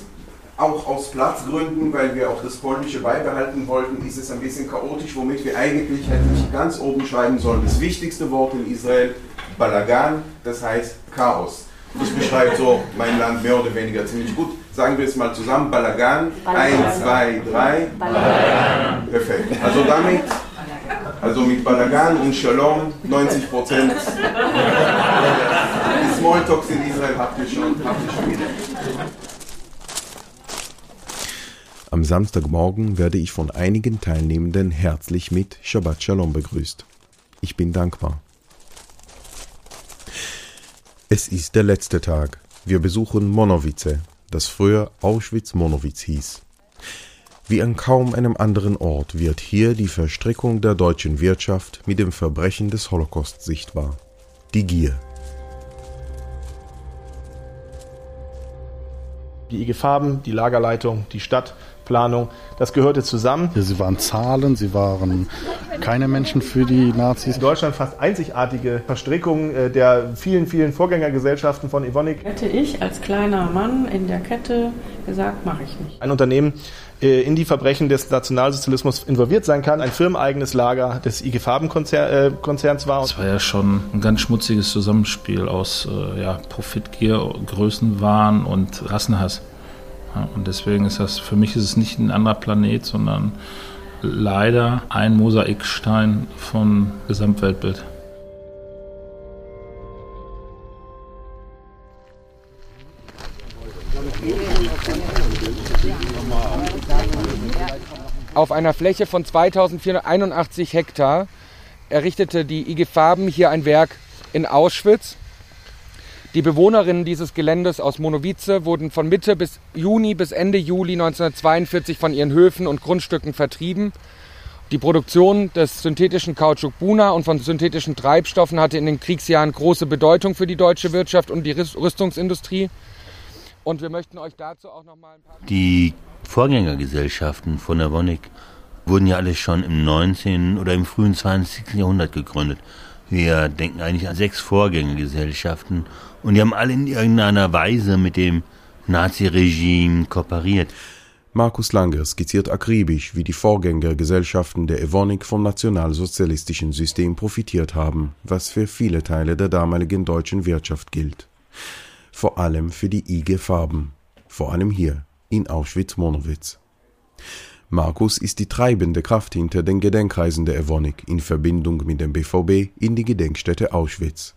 auch aus Platzgründen, weil wir auch das Polnische beibehalten wollten, ist es ein bisschen chaotisch, womit wir eigentlich hätten ganz oben schreiben sollen. Das wichtigste Wort in Israel, Balagan, das heißt Chaos. Das beschreibt so mein Land mehr oder weniger ziemlich gut. Sagen wir es mal zusammen, Balagan, 1, 2, 3. Balagan. Perfekt. Also damit, also mit Balagan und Shalom, 90 Prozent des Smalltalks in Israel habt ihr schon, habt ihr schon gelernt. Am Samstagmorgen werde ich von einigen Teilnehmenden herzlich mit Shabbat Shalom begrüßt. Ich bin dankbar. Es ist der letzte Tag. Wir besuchen Monowice, das früher Auschwitz-Monowitz hieß. Wie an kaum einem anderen Ort wird hier die Verstrickung der deutschen Wirtschaft mit dem Verbrechen des Holocaust sichtbar. Die Gier. Die IG Farben, die Lagerleitung, die Stadtplanung, das gehörte zusammen. Sie waren Zahlen, sie waren keine Menschen für die Nazis. In Deutschland fast einzigartige Verstrickung äh, der vielen, vielen Vorgängergesellschaften von Evonik. Hätte ich als kleiner Mann in der Kette gesagt, mache ich nicht. Ein Unternehmen äh, in die Verbrechen des Nationalsozialismus involviert sein kann, ein firmeneigenes Lager des IG Farben-Konzerns war. Es war ja schon ein ganz schmutziges Zusammenspiel aus äh, ja, Profitgier, Größenwahn und Rassenhass. Und deswegen ist das, für mich ist es nicht ein anderer Planet, sondern leider ein Mosaikstein vom Gesamtweltbild. Auf einer Fläche von 2481 Hektar errichtete die IG Farben hier ein Werk in Auschwitz. Die Bewohnerinnen dieses Geländes aus Monowice wurden von Mitte bis Juni bis Ende Juli 1942 von ihren Höfen und Grundstücken vertrieben. Die Produktion des synthetischen Kautschuk Buna und von synthetischen Treibstoffen hatte in den Kriegsjahren große Bedeutung für die deutsche Wirtschaft und die Rüstungsindustrie. Und wir möchten euch dazu auch noch mal ein paar Die Vorgängergesellschaften von der Wonik wurden ja alle schon im 19. oder im frühen 20. Jahrhundert gegründet. Wir denken eigentlich an sechs Vorgängergesellschaften und die haben alle in irgendeiner Weise mit dem Naziregime kooperiert. Markus Langer skizziert akribisch, wie die Vorgängergesellschaften der Evonik vom nationalsozialistischen System profitiert haben, was für viele Teile der damaligen deutschen Wirtschaft gilt. Vor allem für die IG Farben, vor allem hier in Auschwitz-Monowitz. Markus ist die treibende Kraft hinter den Gedenkreisen der Evonik in Verbindung mit dem BVB in die Gedenkstätte Auschwitz.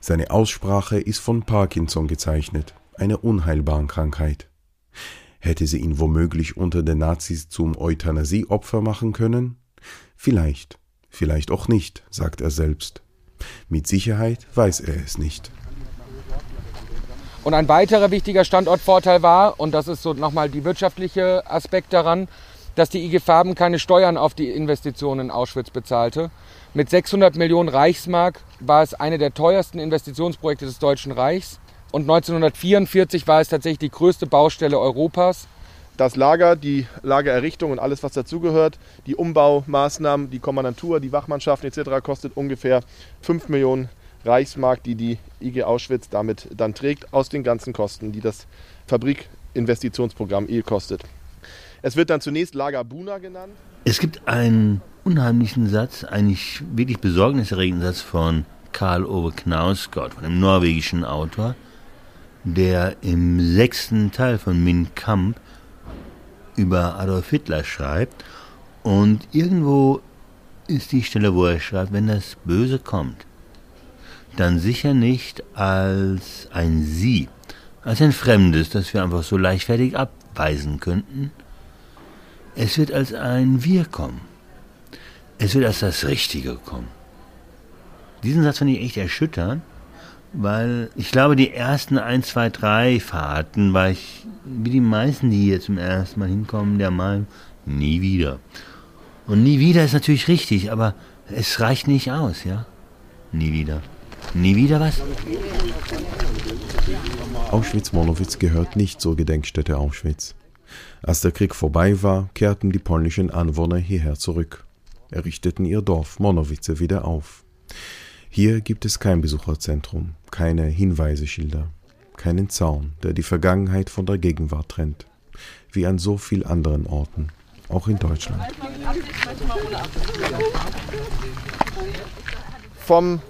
Seine Aussprache ist von Parkinson gezeichnet, einer unheilbaren Krankheit. Hätte sie ihn womöglich unter den Nazis zum Euthanasieopfer machen können? Vielleicht, vielleicht auch nicht, sagt er selbst. Mit Sicherheit weiß er es nicht. Und ein weiterer wichtiger Standortvorteil war, und das ist so nochmal die wirtschaftliche Aspekt daran, dass die IG Farben keine Steuern auf die Investitionen in Auschwitz bezahlte. Mit 600 Millionen Reichsmark war es eine der teuersten Investitionsprojekte des Deutschen Reichs. Und 1944 war es tatsächlich die größte Baustelle Europas. Das Lager, die Lagererrichtung und alles, was dazugehört, die Umbaumaßnahmen, die Kommandantur, die Wachmannschaften etc. kostet ungefähr 5 Millionen Reichsmark, die die IG Auschwitz damit dann trägt, aus den ganzen Kosten, die das Fabrikinvestitionsprogramm E kostet. Es wird dann zunächst Lager Buna genannt. Es gibt einen unheimlichen Satz, eigentlich wirklich besorgniserregenden Satz von Karl Ove Knausgård, von einem norwegischen Autor, der im sechsten Teil von Min Kampf über Adolf Hitler schreibt. Und irgendwo ist die Stelle, wo er schreibt, wenn das Böse kommt, dann sicher nicht als ein Sie, als ein Fremdes, das wir einfach so leichtfertig abweisen könnten. Es wird als ein Wir kommen. Es wird als das Richtige kommen. Diesen Satz fand ich echt erschütternd, weil ich glaube, die ersten ein, zwei, drei Fahrten war ich, wie die meisten, die hier zum ersten Mal hinkommen, der Meinung, nie wieder. Und nie wieder ist natürlich richtig, aber es reicht nicht aus, ja? Nie wieder. Nie wieder was? Auschwitz-Monowitz gehört nicht zur Gedenkstätte Auschwitz. Als der Krieg vorbei war, kehrten die polnischen Anwohner hierher zurück, errichteten ihr Dorf Monowice wieder auf. Hier gibt es kein Besucherzentrum, keine Hinweiseschilder, keinen Zaun, der die Vergangenheit von der Gegenwart trennt, wie an so vielen anderen Orten, auch in Deutschland. Vom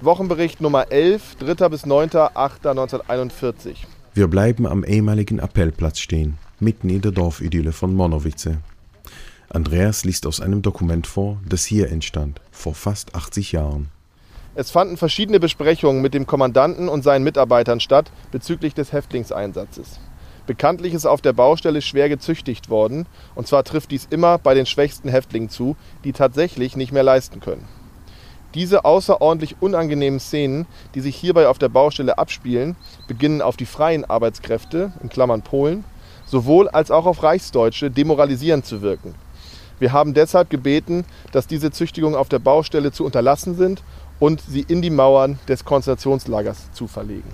Wochenbericht Nummer 11, 3. bis 9.8.1941. Wir bleiben am ehemaligen Appellplatz stehen, mitten in der Dorfidylle von Monowice. Andreas liest aus einem Dokument vor, das hier entstand, vor fast 80 Jahren. Es fanden verschiedene Besprechungen mit dem Kommandanten und seinen Mitarbeitern statt bezüglich des Häftlingseinsatzes. Bekanntlich ist auf der Baustelle schwer gezüchtigt worden, und zwar trifft dies immer bei den schwächsten Häftlingen zu, die tatsächlich nicht mehr leisten können. Diese außerordentlich unangenehmen Szenen, die sich hierbei auf der Baustelle abspielen, beginnen auf die freien Arbeitskräfte in Klammern (Polen) sowohl als auch auf Reichsdeutsche demoralisierend zu wirken. Wir haben deshalb gebeten, dass diese Züchtigungen auf der Baustelle zu unterlassen sind und sie in die Mauern des Konzentrationslagers zu verlegen.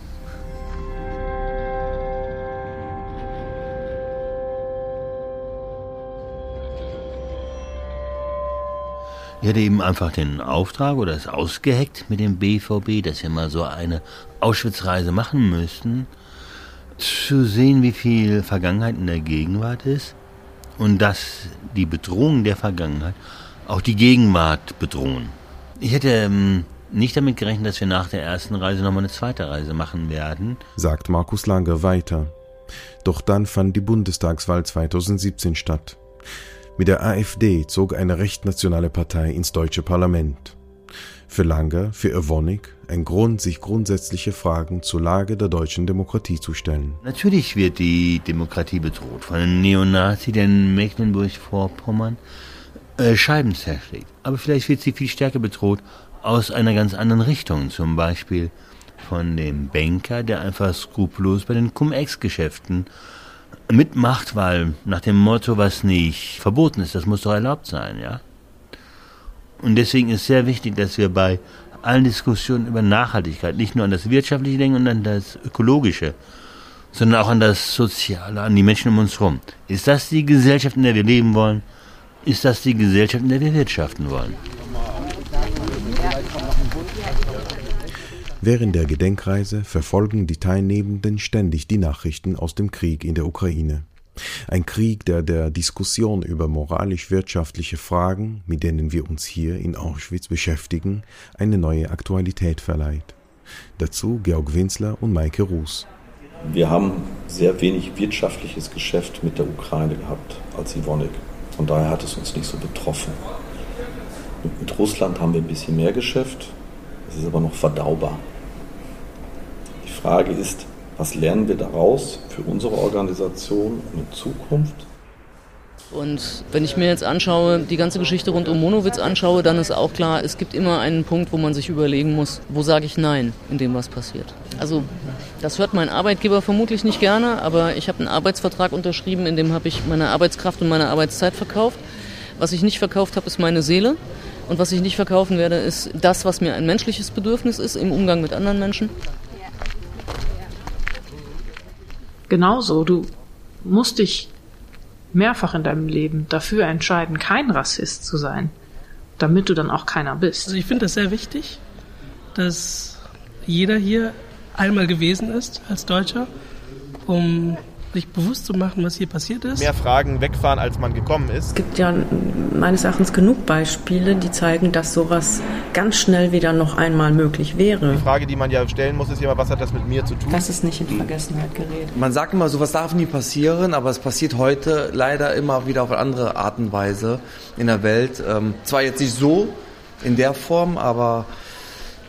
Ich hatte eben einfach den Auftrag oder es ausgeheckt mit dem BVB, dass wir mal so eine Auschwitz-Reise machen müssten, zu sehen, wie viel Vergangenheit in der Gegenwart ist und dass die Bedrohungen der Vergangenheit auch die Gegenwart bedrohen. Ich hätte ähm, nicht damit gerechnet, dass wir nach der ersten Reise nochmal eine zweite Reise machen werden, sagt Markus Langer weiter. Doch dann fand die Bundestagswahl 2017 statt. Mit der AfD zog eine rechtnationale Partei ins deutsche Parlament. Für Langer, für Evonik, ein Grund, sich grundsätzliche Fragen zur Lage der deutschen Demokratie zu stellen. Natürlich wird die Demokratie bedroht von einem Neonazi, der in Mecklenburg-Vorpommern äh, Scheiben zerschlägt. Aber vielleicht wird sie viel stärker bedroht aus einer ganz anderen Richtung, zum Beispiel von dem Banker, der einfach skrupellos bei den Cum-Ex-Geschäften mitmacht, weil nach dem Motto, was nicht verboten ist, das muss doch erlaubt sein, ja. Und deswegen ist sehr wichtig, dass wir bei allen Diskussionen über Nachhaltigkeit nicht nur an das Wirtschaftliche denken und an das Ökologische, sondern auch an das Soziale, an die Menschen um uns herum. Ist das die Gesellschaft, in der wir leben wollen? Ist das die Gesellschaft, in der wir wirtschaften wollen? Während der Gedenkreise verfolgen die Teilnehmenden ständig die Nachrichten aus dem Krieg in der Ukraine. Ein Krieg, der der Diskussion über moralisch-wirtschaftliche Fragen, mit denen wir uns hier in Auschwitz beschäftigen, eine neue Aktualität verleiht. Dazu Georg Winzler und Maike Ruß. Wir haben sehr wenig wirtschaftliches Geschäft mit der Ukraine gehabt als Ivonik. Von daher hat es uns nicht so betroffen. Mit Russland haben wir ein bisschen mehr Geschäft, es ist aber noch verdaubar. Die Frage ist, was lernen wir daraus für unsere Organisation in Zukunft? Und wenn ich mir jetzt anschaue, die ganze Geschichte rund um Monowitz anschaue, dann ist auch klar, es gibt immer einen Punkt, wo man sich überlegen muss, wo sage ich Nein in dem, was passiert. Also das hört mein Arbeitgeber vermutlich nicht gerne, aber ich habe einen Arbeitsvertrag unterschrieben, in dem habe ich meine Arbeitskraft und meine Arbeitszeit verkauft. Was ich nicht verkauft habe, ist meine Seele. Und was ich nicht verkaufen werde, ist das, was mir ein menschliches Bedürfnis ist im Umgang mit anderen Menschen. Genauso, du musst dich mehrfach in deinem Leben dafür entscheiden, kein Rassist zu sein, damit du dann auch keiner bist. Also ich finde es sehr wichtig, dass jeder hier einmal gewesen ist als Deutscher, um sich bewusst zu machen, was hier passiert ist. Mehr Fragen wegfahren, als man gekommen ist. Es gibt ja meines Erachtens genug Beispiele, die zeigen, dass sowas ganz schnell wieder noch einmal möglich wäre. Die Frage, die man ja stellen muss, ist immer, was hat das mit mir zu tun? Dass es nicht in Vergessenheit gerät. Man sagt immer, sowas darf nie passieren, aber es passiert heute leider immer wieder auf andere Art und Weise in der Welt. Ähm, zwar jetzt nicht so in der Form, aber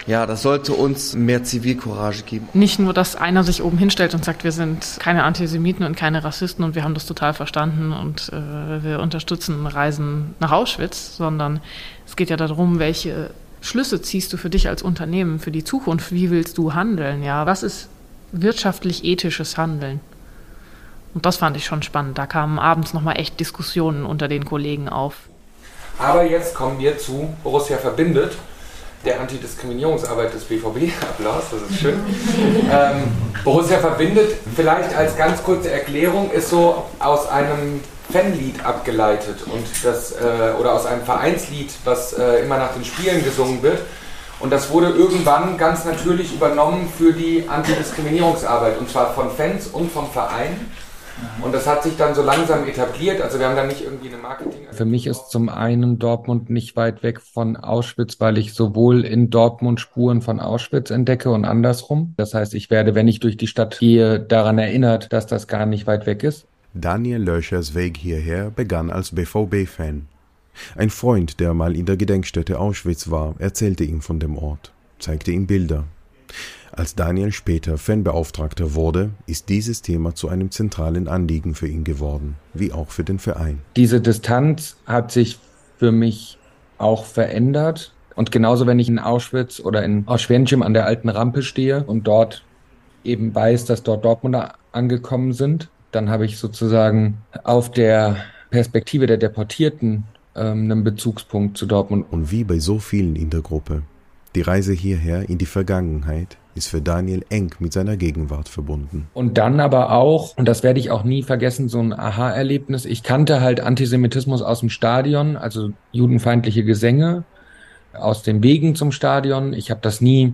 ja, das sollte uns mehr Zivilcourage geben. Nicht nur, dass einer sich oben hinstellt und sagt, wir sind keine Antisemiten und keine Rassisten und wir haben das total verstanden und äh, wir unterstützen Reisen nach Auschwitz, sondern es geht ja darum, welche Schlüsse ziehst du für dich als Unternehmen für die Zukunft? Wie willst du handeln? Ja, was ist wirtschaftlich ethisches Handeln? Und das fand ich schon spannend. Da kamen abends nochmal echt Diskussionen unter den Kollegen auf. Aber jetzt kommen wir zu Borussia verbindet der Antidiskriminierungsarbeit des BVB. Applaus, das ist schön. ähm, Borussia verbindet, vielleicht als ganz kurze Erklärung, ist so aus einem Fanlied abgeleitet und das, äh, oder aus einem Vereinslied, was äh, immer nach den Spielen gesungen wird. Und das wurde irgendwann ganz natürlich übernommen für die Antidiskriminierungsarbeit und zwar von Fans und vom Verein. Und das hat sich dann so langsam etabliert. Also wir haben da nicht irgendwie eine Marketing. Für mich ist zum einen Dortmund nicht weit weg von Auschwitz, weil ich sowohl in Dortmund Spuren von Auschwitz entdecke und andersrum. Das heißt, ich werde, wenn ich durch die Stadt gehe, daran erinnert, dass das gar nicht weit weg ist. Daniel Löschers Weg hierher begann als BVB-Fan. Ein Freund, der mal in der Gedenkstätte Auschwitz war, erzählte ihm von dem Ort, zeigte ihm Bilder. Als Daniel später Fanbeauftragter wurde, ist dieses Thema zu einem zentralen Anliegen für ihn geworden, wie auch für den Verein. Diese Distanz hat sich für mich auch verändert Und genauso, wenn ich in Auschwitz oder in Auschwenzim an der alten Rampe stehe und dort eben weiß, dass dort Dortmunder angekommen sind, dann habe ich sozusagen auf der Perspektive der Deportierten ähm, einen Bezugspunkt zu Dortmund. Und wie bei so vielen in der Gruppe, die Reise hierher in die Vergangenheit ist für Daniel eng mit seiner Gegenwart verbunden. Und dann aber auch, und das werde ich auch nie vergessen, so ein Aha-Erlebnis. Ich kannte halt Antisemitismus aus dem Stadion, also judenfeindliche Gesänge aus den Wegen zum Stadion. Ich habe das nie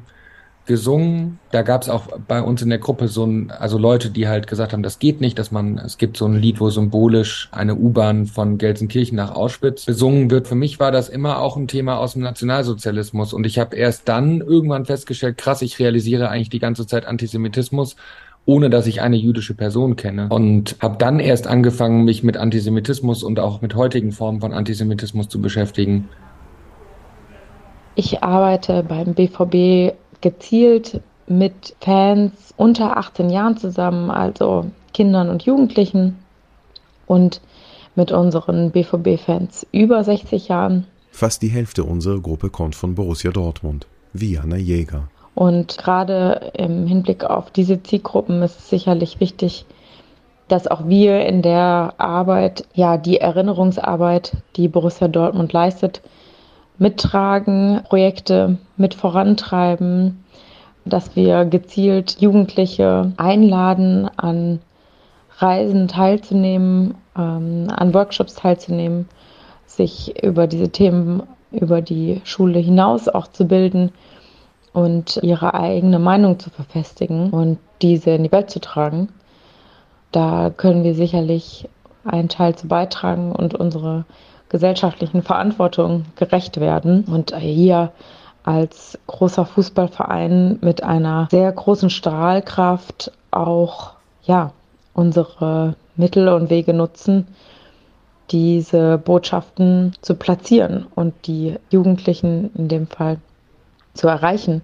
gesungen. Da gab es auch bei uns in der Gruppe so ein, also Leute, die halt gesagt haben, das geht nicht, dass man, es gibt so ein Lied, wo symbolisch eine U-Bahn von Gelsenkirchen nach Auschwitz besungen wird. Für mich war das immer auch ein Thema aus dem Nationalsozialismus und ich habe erst dann irgendwann festgestellt, krass, ich realisiere eigentlich die ganze Zeit Antisemitismus ohne dass ich eine jüdische Person kenne. Und habe dann erst angefangen, mich mit Antisemitismus und auch mit heutigen Formen von Antisemitismus zu beschäftigen. Ich arbeite beim BVB gezielt mit Fans unter 18 Jahren zusammen, also Kindern und Jugendlichen und mit unseren BVB-Fans über 60 Jahren. Fast die Hälfte unserer Gruppe kommt von Borussia Dortmund, wie Anna Jäger. Und gerade im Hinblick auf diese Zielgruppen ist es sicherlich wichtig, dass auch wir in der Arbeit, ja, die Erinnerungsarbeit, die Borussia Dortmund leistet, mittragen, Projekte mit vorantreiben, dass wir gezielt Jugendliche einladen, an Reisen teilzunehmen, ähm, an Workshops teilzunehmen, sich über diese Themen über die Schule hinaus auch zu bilden und ihre eigene Meinung zu verfestigen und diese in die Welt zu tragen. Da können wir sicherlich einen Teil zu beitragen und unsere gesellschaftlichen Verantwortung gerecht werden. Und hier als großer Fußballverein mit einer sehr großen Strahlkraft auch ja, unsere Mittel und Wege nutzen, diese Botschaften zu platzieren und die Jugendlichen in dem Fall zu erreichen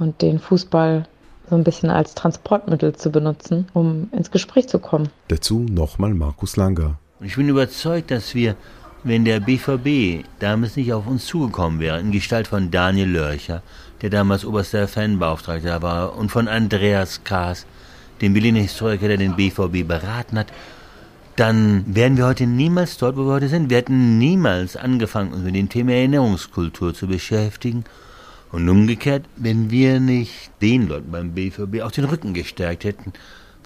und den Fußball so ein bisschen als Transportmittel zu benutzen, um ins Gespräch zu kommen. Dazu nochmal Markus Langer. Ich bin überzeugt, dass wir wenn der BVB damals nicht auf uns zugekommen wäre, in Gestalt von Daniel Lörcher, der damals oberster Fanbeauftragter war, und von Andreas Kaas, dem Berliner Historiker, der den BVB beraten hat, dann wären wir heute niemals dort, wo wir heute sind. Wir hätten niemals angefangen, uns mit dem Thema Erinnerungskultur zu beschäftigen. Und umgekehrt, wenn wir nicht den Leuten beim BVB auch den Rücken gestärkt hätten,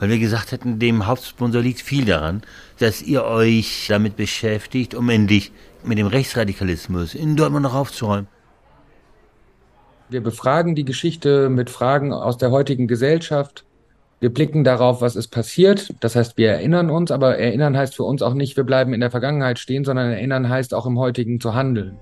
weil wir gesagt hätten, dem Hauptsponsor liegt viel daran, dass ihr euch damit beschäftigt, um endlich mit dem Rechtsradikalismus in Dortmund noch aufzuräumen. Wir befragen die Geschichte mit Fragen aus der heutigen Gesellschaft. Wir blicken darauf, was ist passiert. Das heißt, wir erinnern uns, aber erinnern heißt für uns auch nicht, wir bleiben in der Vergangenheit stehen, sondern erinnern heißt auch im heutigen zu handeln.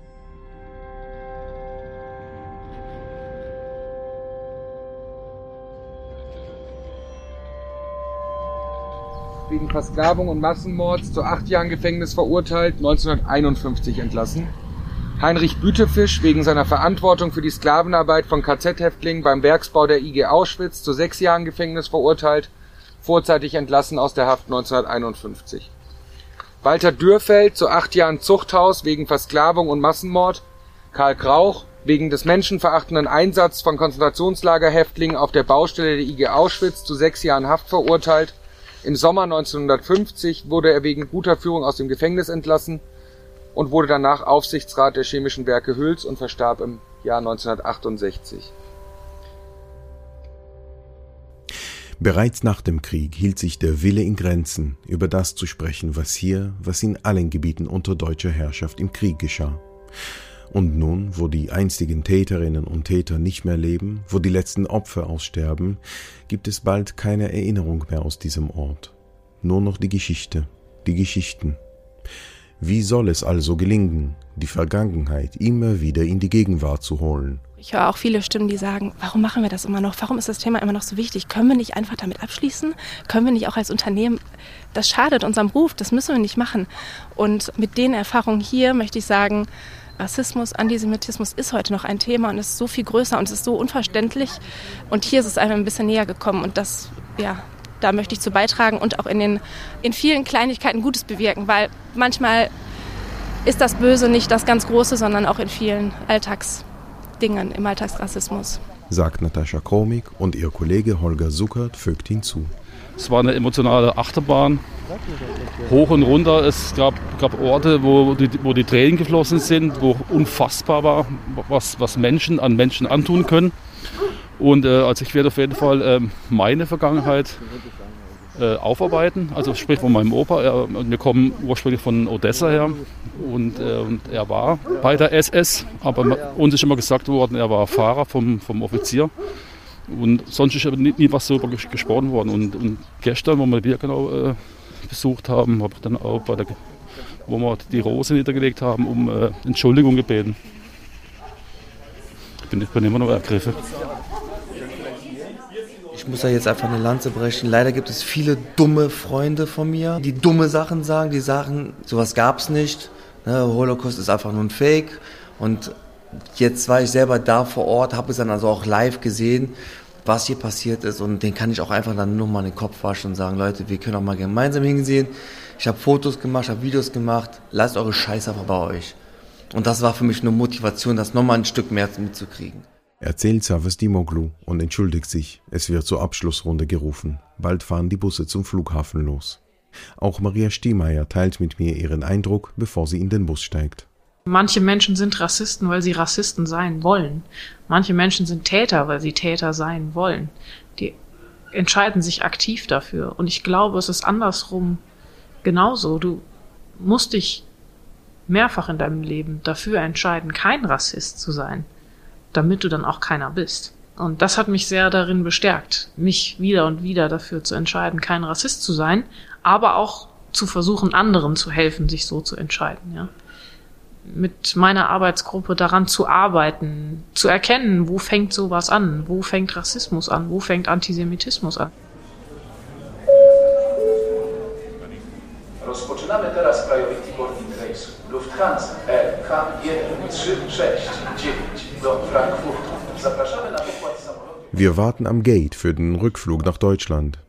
Versklavung und Massenmords zu acht Jahren Gefängnis verurteilt, 1951 entlassen. Heinrich Bütefisch wegen seiner Verantwortung für die Sklavenarbeit von KZ-Häftlingen beim Werksbau der IG Auschwitz zu sechs Jahren Gefängnis verurteilt, vorzeitig entlassen aus der Haft 1951. Walter Dürfeld zu acht Jahren Zuchthaus wegen Versklavung und Massenmord. Karl Krauch wegen des menschenverachtenden Einsatzes von Konzentrationslagerhäftlingen auf der Baustelle der IG Auschwitz zu sechs Jahren Haft verurteilt im Sommer 1950 wurde er wegen guter Führung aus dem Gefängnis entlassen und wurde danach Aufsichtsrat der Chemischen Werke Hüls und verstarb im Jahr 1968. Bereits nach dem Krieg hielt sich der Wille in Grenzen, über das zu sprechen, was hier, was in allen Gebieten unter deutscher Herrschaft im Krieg geschah. Und nun, wo die einstigen Täterinnen und Täter nicht mehr leben, wo die letzten Opfer aussterben, gibt es bald keine Erinnerung mehr aus diesem Ort. Nur noch die Geschichte, die Geschichten. Wie soll es also gelingen, die Vergangenheit immer wieder in die Gegenwart zu holen? Ich höre auch viele Stimmen, die sagen, warum machen wir das immer noch? Warum ist das Thema immer noch so wichtig? Können wir nicht einfach damit abschließen? Können wir nicht auch als Unternehmen, das schadet unserem Ruf, das müssen wir nicht machen. Und mit den Erfahrungen hier möchte ich sagen, Rassismus, Antisemitismus ist heute noch ein Thema und ist so viel größer und es ist so unverständlich. Und hier ist es einem ein bisschen näher gekommen und das, ja, da möchte ich zu beitragen und auch in den in vielen Kleinigkeiten Gutes bewirken, weil manchmal ist das Böse nicht das ganz Große, sondern auch in vielen Alltagsdingen im Alltagsrassismus. Sagt Natascha Kromik und ihr Kollege Holger Suckert fügt hinzu. Es war eine emotionale Achterbahn. Hoch und runter. Es gab, gab Orte, wo die, wo die Tränen geflossen sind, wo unfassbar war, was, was Menschen an Menschen antun können. Und äh, also ich werde auf jeden Fall äh, meine Vergangenheit äh, aufarbeiten. Also sprich von meinem Opa. Er, wir kommen ursprünglich von Odessa her und, äh, und, er war bei der SS, aber uns ist immer gesagt worden, er war Fahrer vom, vom Offizier. Und sonst ist aber nie, nie was darüber gesprochen worden. Und, und gestern, wo wir Birkenau äh, besucht haben, habe ich dann auch bei der, wo wir die Rose niedergelegt haben, um äh, Entschuldigung gebeten. Ich bin, ich bin immer noch ergriffen. Ich muss da jetzt einfach eine Lanze brechen. Leider gibt es viele dumme Freunde von mir, die dumme Sachen sagen, die sagen, sowas gab es nicht. Ne, Holocaust ist einfach nur ein Fake. Und jetzt war ich selber da vor Ort, habe es dann also auch live gesehen, was hier passiert ist. Und den kann ich auch einfach dann nur mal den Kopf waschen und sagen, Leute, wir können auch mal gemeinsam hinsehen. Ich habe Fotos gemacht, ich habe Videos gemacht. Lasst eure Scheiße aber bei euch. Und das war für mich eine Motivation, das nochmal ein Stück mehr mitzukriegen. Erzählt Savas Dimoglu und entschuldigt sich. Es wird zur Abschlussrunde gerufen. Bald fahren die Busse zum Flughafen los. Auch Maria Stiemeyer teilt mit mir ihren Eindruck, bevor sie in den Bus steigt. Manche Menschen sind Rassisten, weil sie Rassisten sein wollen. Manche Menschen sind Täter, weil sie Täter sein wollen. Die entscheiden sich aktiv dafür. Und ich glaube, es ist andersrum genauso. Du musst dich mehrfach in deinem Leben dafür entscheiden, kein Rassist zu sein, damit du dann auch keiner bist. Und das hat mich sehr darin bestärkt, mich wieder und wieder dafür zu entscheiden, kein Rassist zu sein, aber auch zu versuchen, anderen zu helfen, sich so zu entscheiden, ja mit meiner Arbeitsgruppe daran zu arbeiten, zu erkennen, wo fängt sowas an, wo fängt Rassismus an, wo fängt Antisemitismus an. Rozpoczynamy teraz krajowy tygodnik rejsu Lufthansa LK1369 do Frankfurtu. Zapraszamy na pokład samolotu. Wir warten am Gate für den Rückflug nach Deutschland.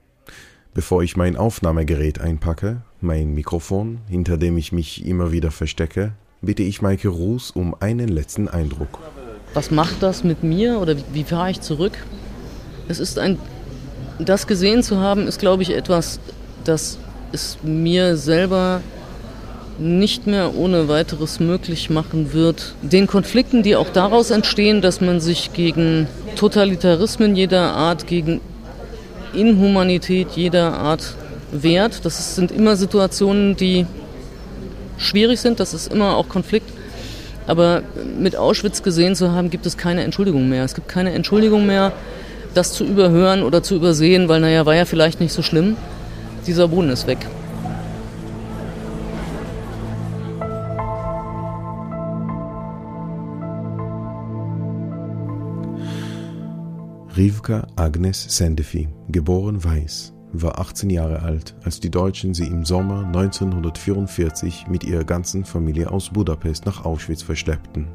Bevor ich mein Aufnahmegerät einpacke, mein Mikrofon, hinter dem ich mich immer wieder verstecke, bitte ich Maike Ruß um einen letzten Eindruck. Was macht das mit mir oder wie, wie fahre ich zurück? Es ist ein, das gesehen zu haben, ist, glaube ich, etwas, das es mir selber nicht mehr ohne weiteres möglich machen wird. Den Konflikten, die auch daraus entstehen, dass man sich gegen Totalitarismen jeder Art, gegen Inhumanität jeder Art wehrt. Das sind immer Situationen, die schwierig sind, das ist immer auch Konflikt. Aber mit Auschwitz gesehen zu haben, gibt es keine Entschuldigung mehr. Es gibt keine Entschuldigung mehr, das zu überhören oder zu übersehen, weil naja, war ja vielleicht nicht so schlimm. Dieser Boden ist weg. Rivka Agnes Sendefi, geboren Weiß, war 18 Jahre alt, als die Deutschen sie im Sommer 1944 mit ihrer ganzen Familie aus Budapest nach Auschwitz verschleppten.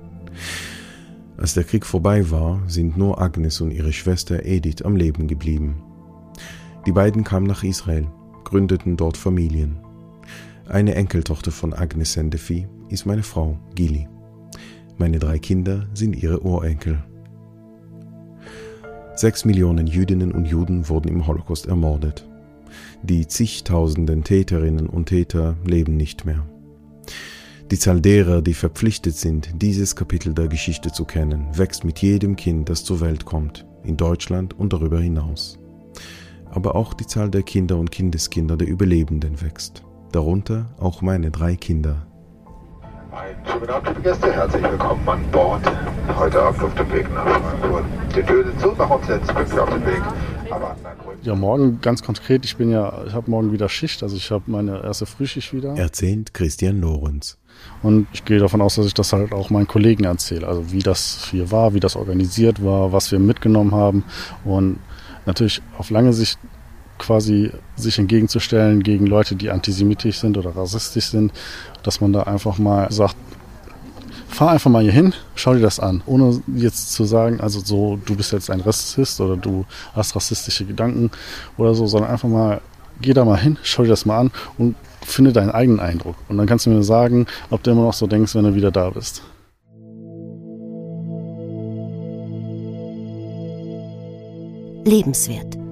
Als der Krieg vorbei war, sind nur Agnes und ihre Schwester Edith am Leben geblieben. Die beiden kamen nach Israel, gründeten dort Familien. Eine Enkeltochter von Agnes Sendefi ist meine Frau, Gili. Meine drei Kinder sind ihre Urenkel. Sechs Millionen Jüdinnen und Juden wurden im Holocaust ermordet. Die zigtausenden Täterinnen und Täter leben nicht mehr. Die Zahl derer, die verpflichtet sind, dieses Kapitel der Geschichte zu kennen, wächst mit jedem Kind, das zur Welt kommt, in Deutschland und darüber hinaus. Aber auch die Zahl der Kinder und Kindeskinder der Überlebenden wächst, darunter auch meine drei Kinder, Schönen Abend, liebe Gäste. Herzlich willkommen an Bord. Heute Abend auf dem Weg nach Frankfurt. Die Tür sind zu, nach uns jetzt pünktlich auf dem Weg. Aber ja, morgen ganz konkret. Ich bin ja, ich habe morgen wieder Schicht. Also ich habe meine erste Frühschicht wieder. Erzählt Christian Lorenz. Und ich gehe davon aus, dass ich das halt auch meinen Kollegen erzähle. Also wie das hier war, wie das organisiert war, was wir mitgenommen haben. Und natürlich auf lange Sicht quasi sich entgegenzustellen gegen Leute, die antisemitisch sind oder rassistisch sind, dass man da einfach mal sagt, fahr einfach mal hier hin, schau dir das an, ohne jetzt zu sagen, also so, du bist jetzt ein Rassist oder du hast rassistische Gedanken oder so, sondern einfach mal geh da mal hin, schau dir das mal an und finde deinen eigenen Eindruck. Und dann kannst du mir sagen, ob du immer noch so denkst, wenn du wieder da bist. Lebenswert.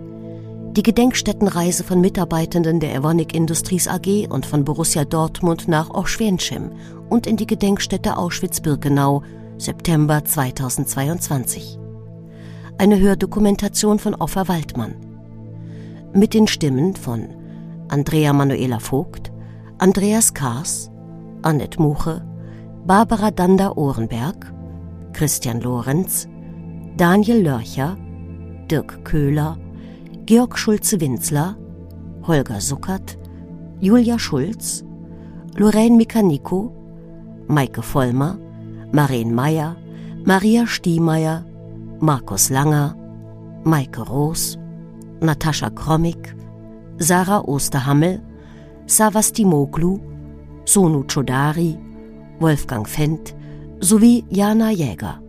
Die Gedenkstättenreise von Mitarbeitenden der Evonik Industries AG und von Borussia Dortmund nach Oschwenschim und in die Gedenkstätte Auschwitz-Birkenau, September 2022. Eine Hördokumentation von Offa Waldmann. Mit den Stimmen von Andrea Manuela Vogt, Andreas Kaas, Annette Muche, Barbara Danda-Ohrenberg, Christian Lorenz, Daniel Lörcher, Dirk Köhler, Georg Schulze-Winzler, Holger Suckert, Julia Schulz, Lorraine Mikaniko, Maike Vollmer, Maren Meyer, Maria Stiemeyer, Markus Langer, Maike Roos, Natascha Kromik, Sarah Osterhammel, Savastimoglu, Sonu Chodari, Wolfgang Fendt sowie Jana Jäger.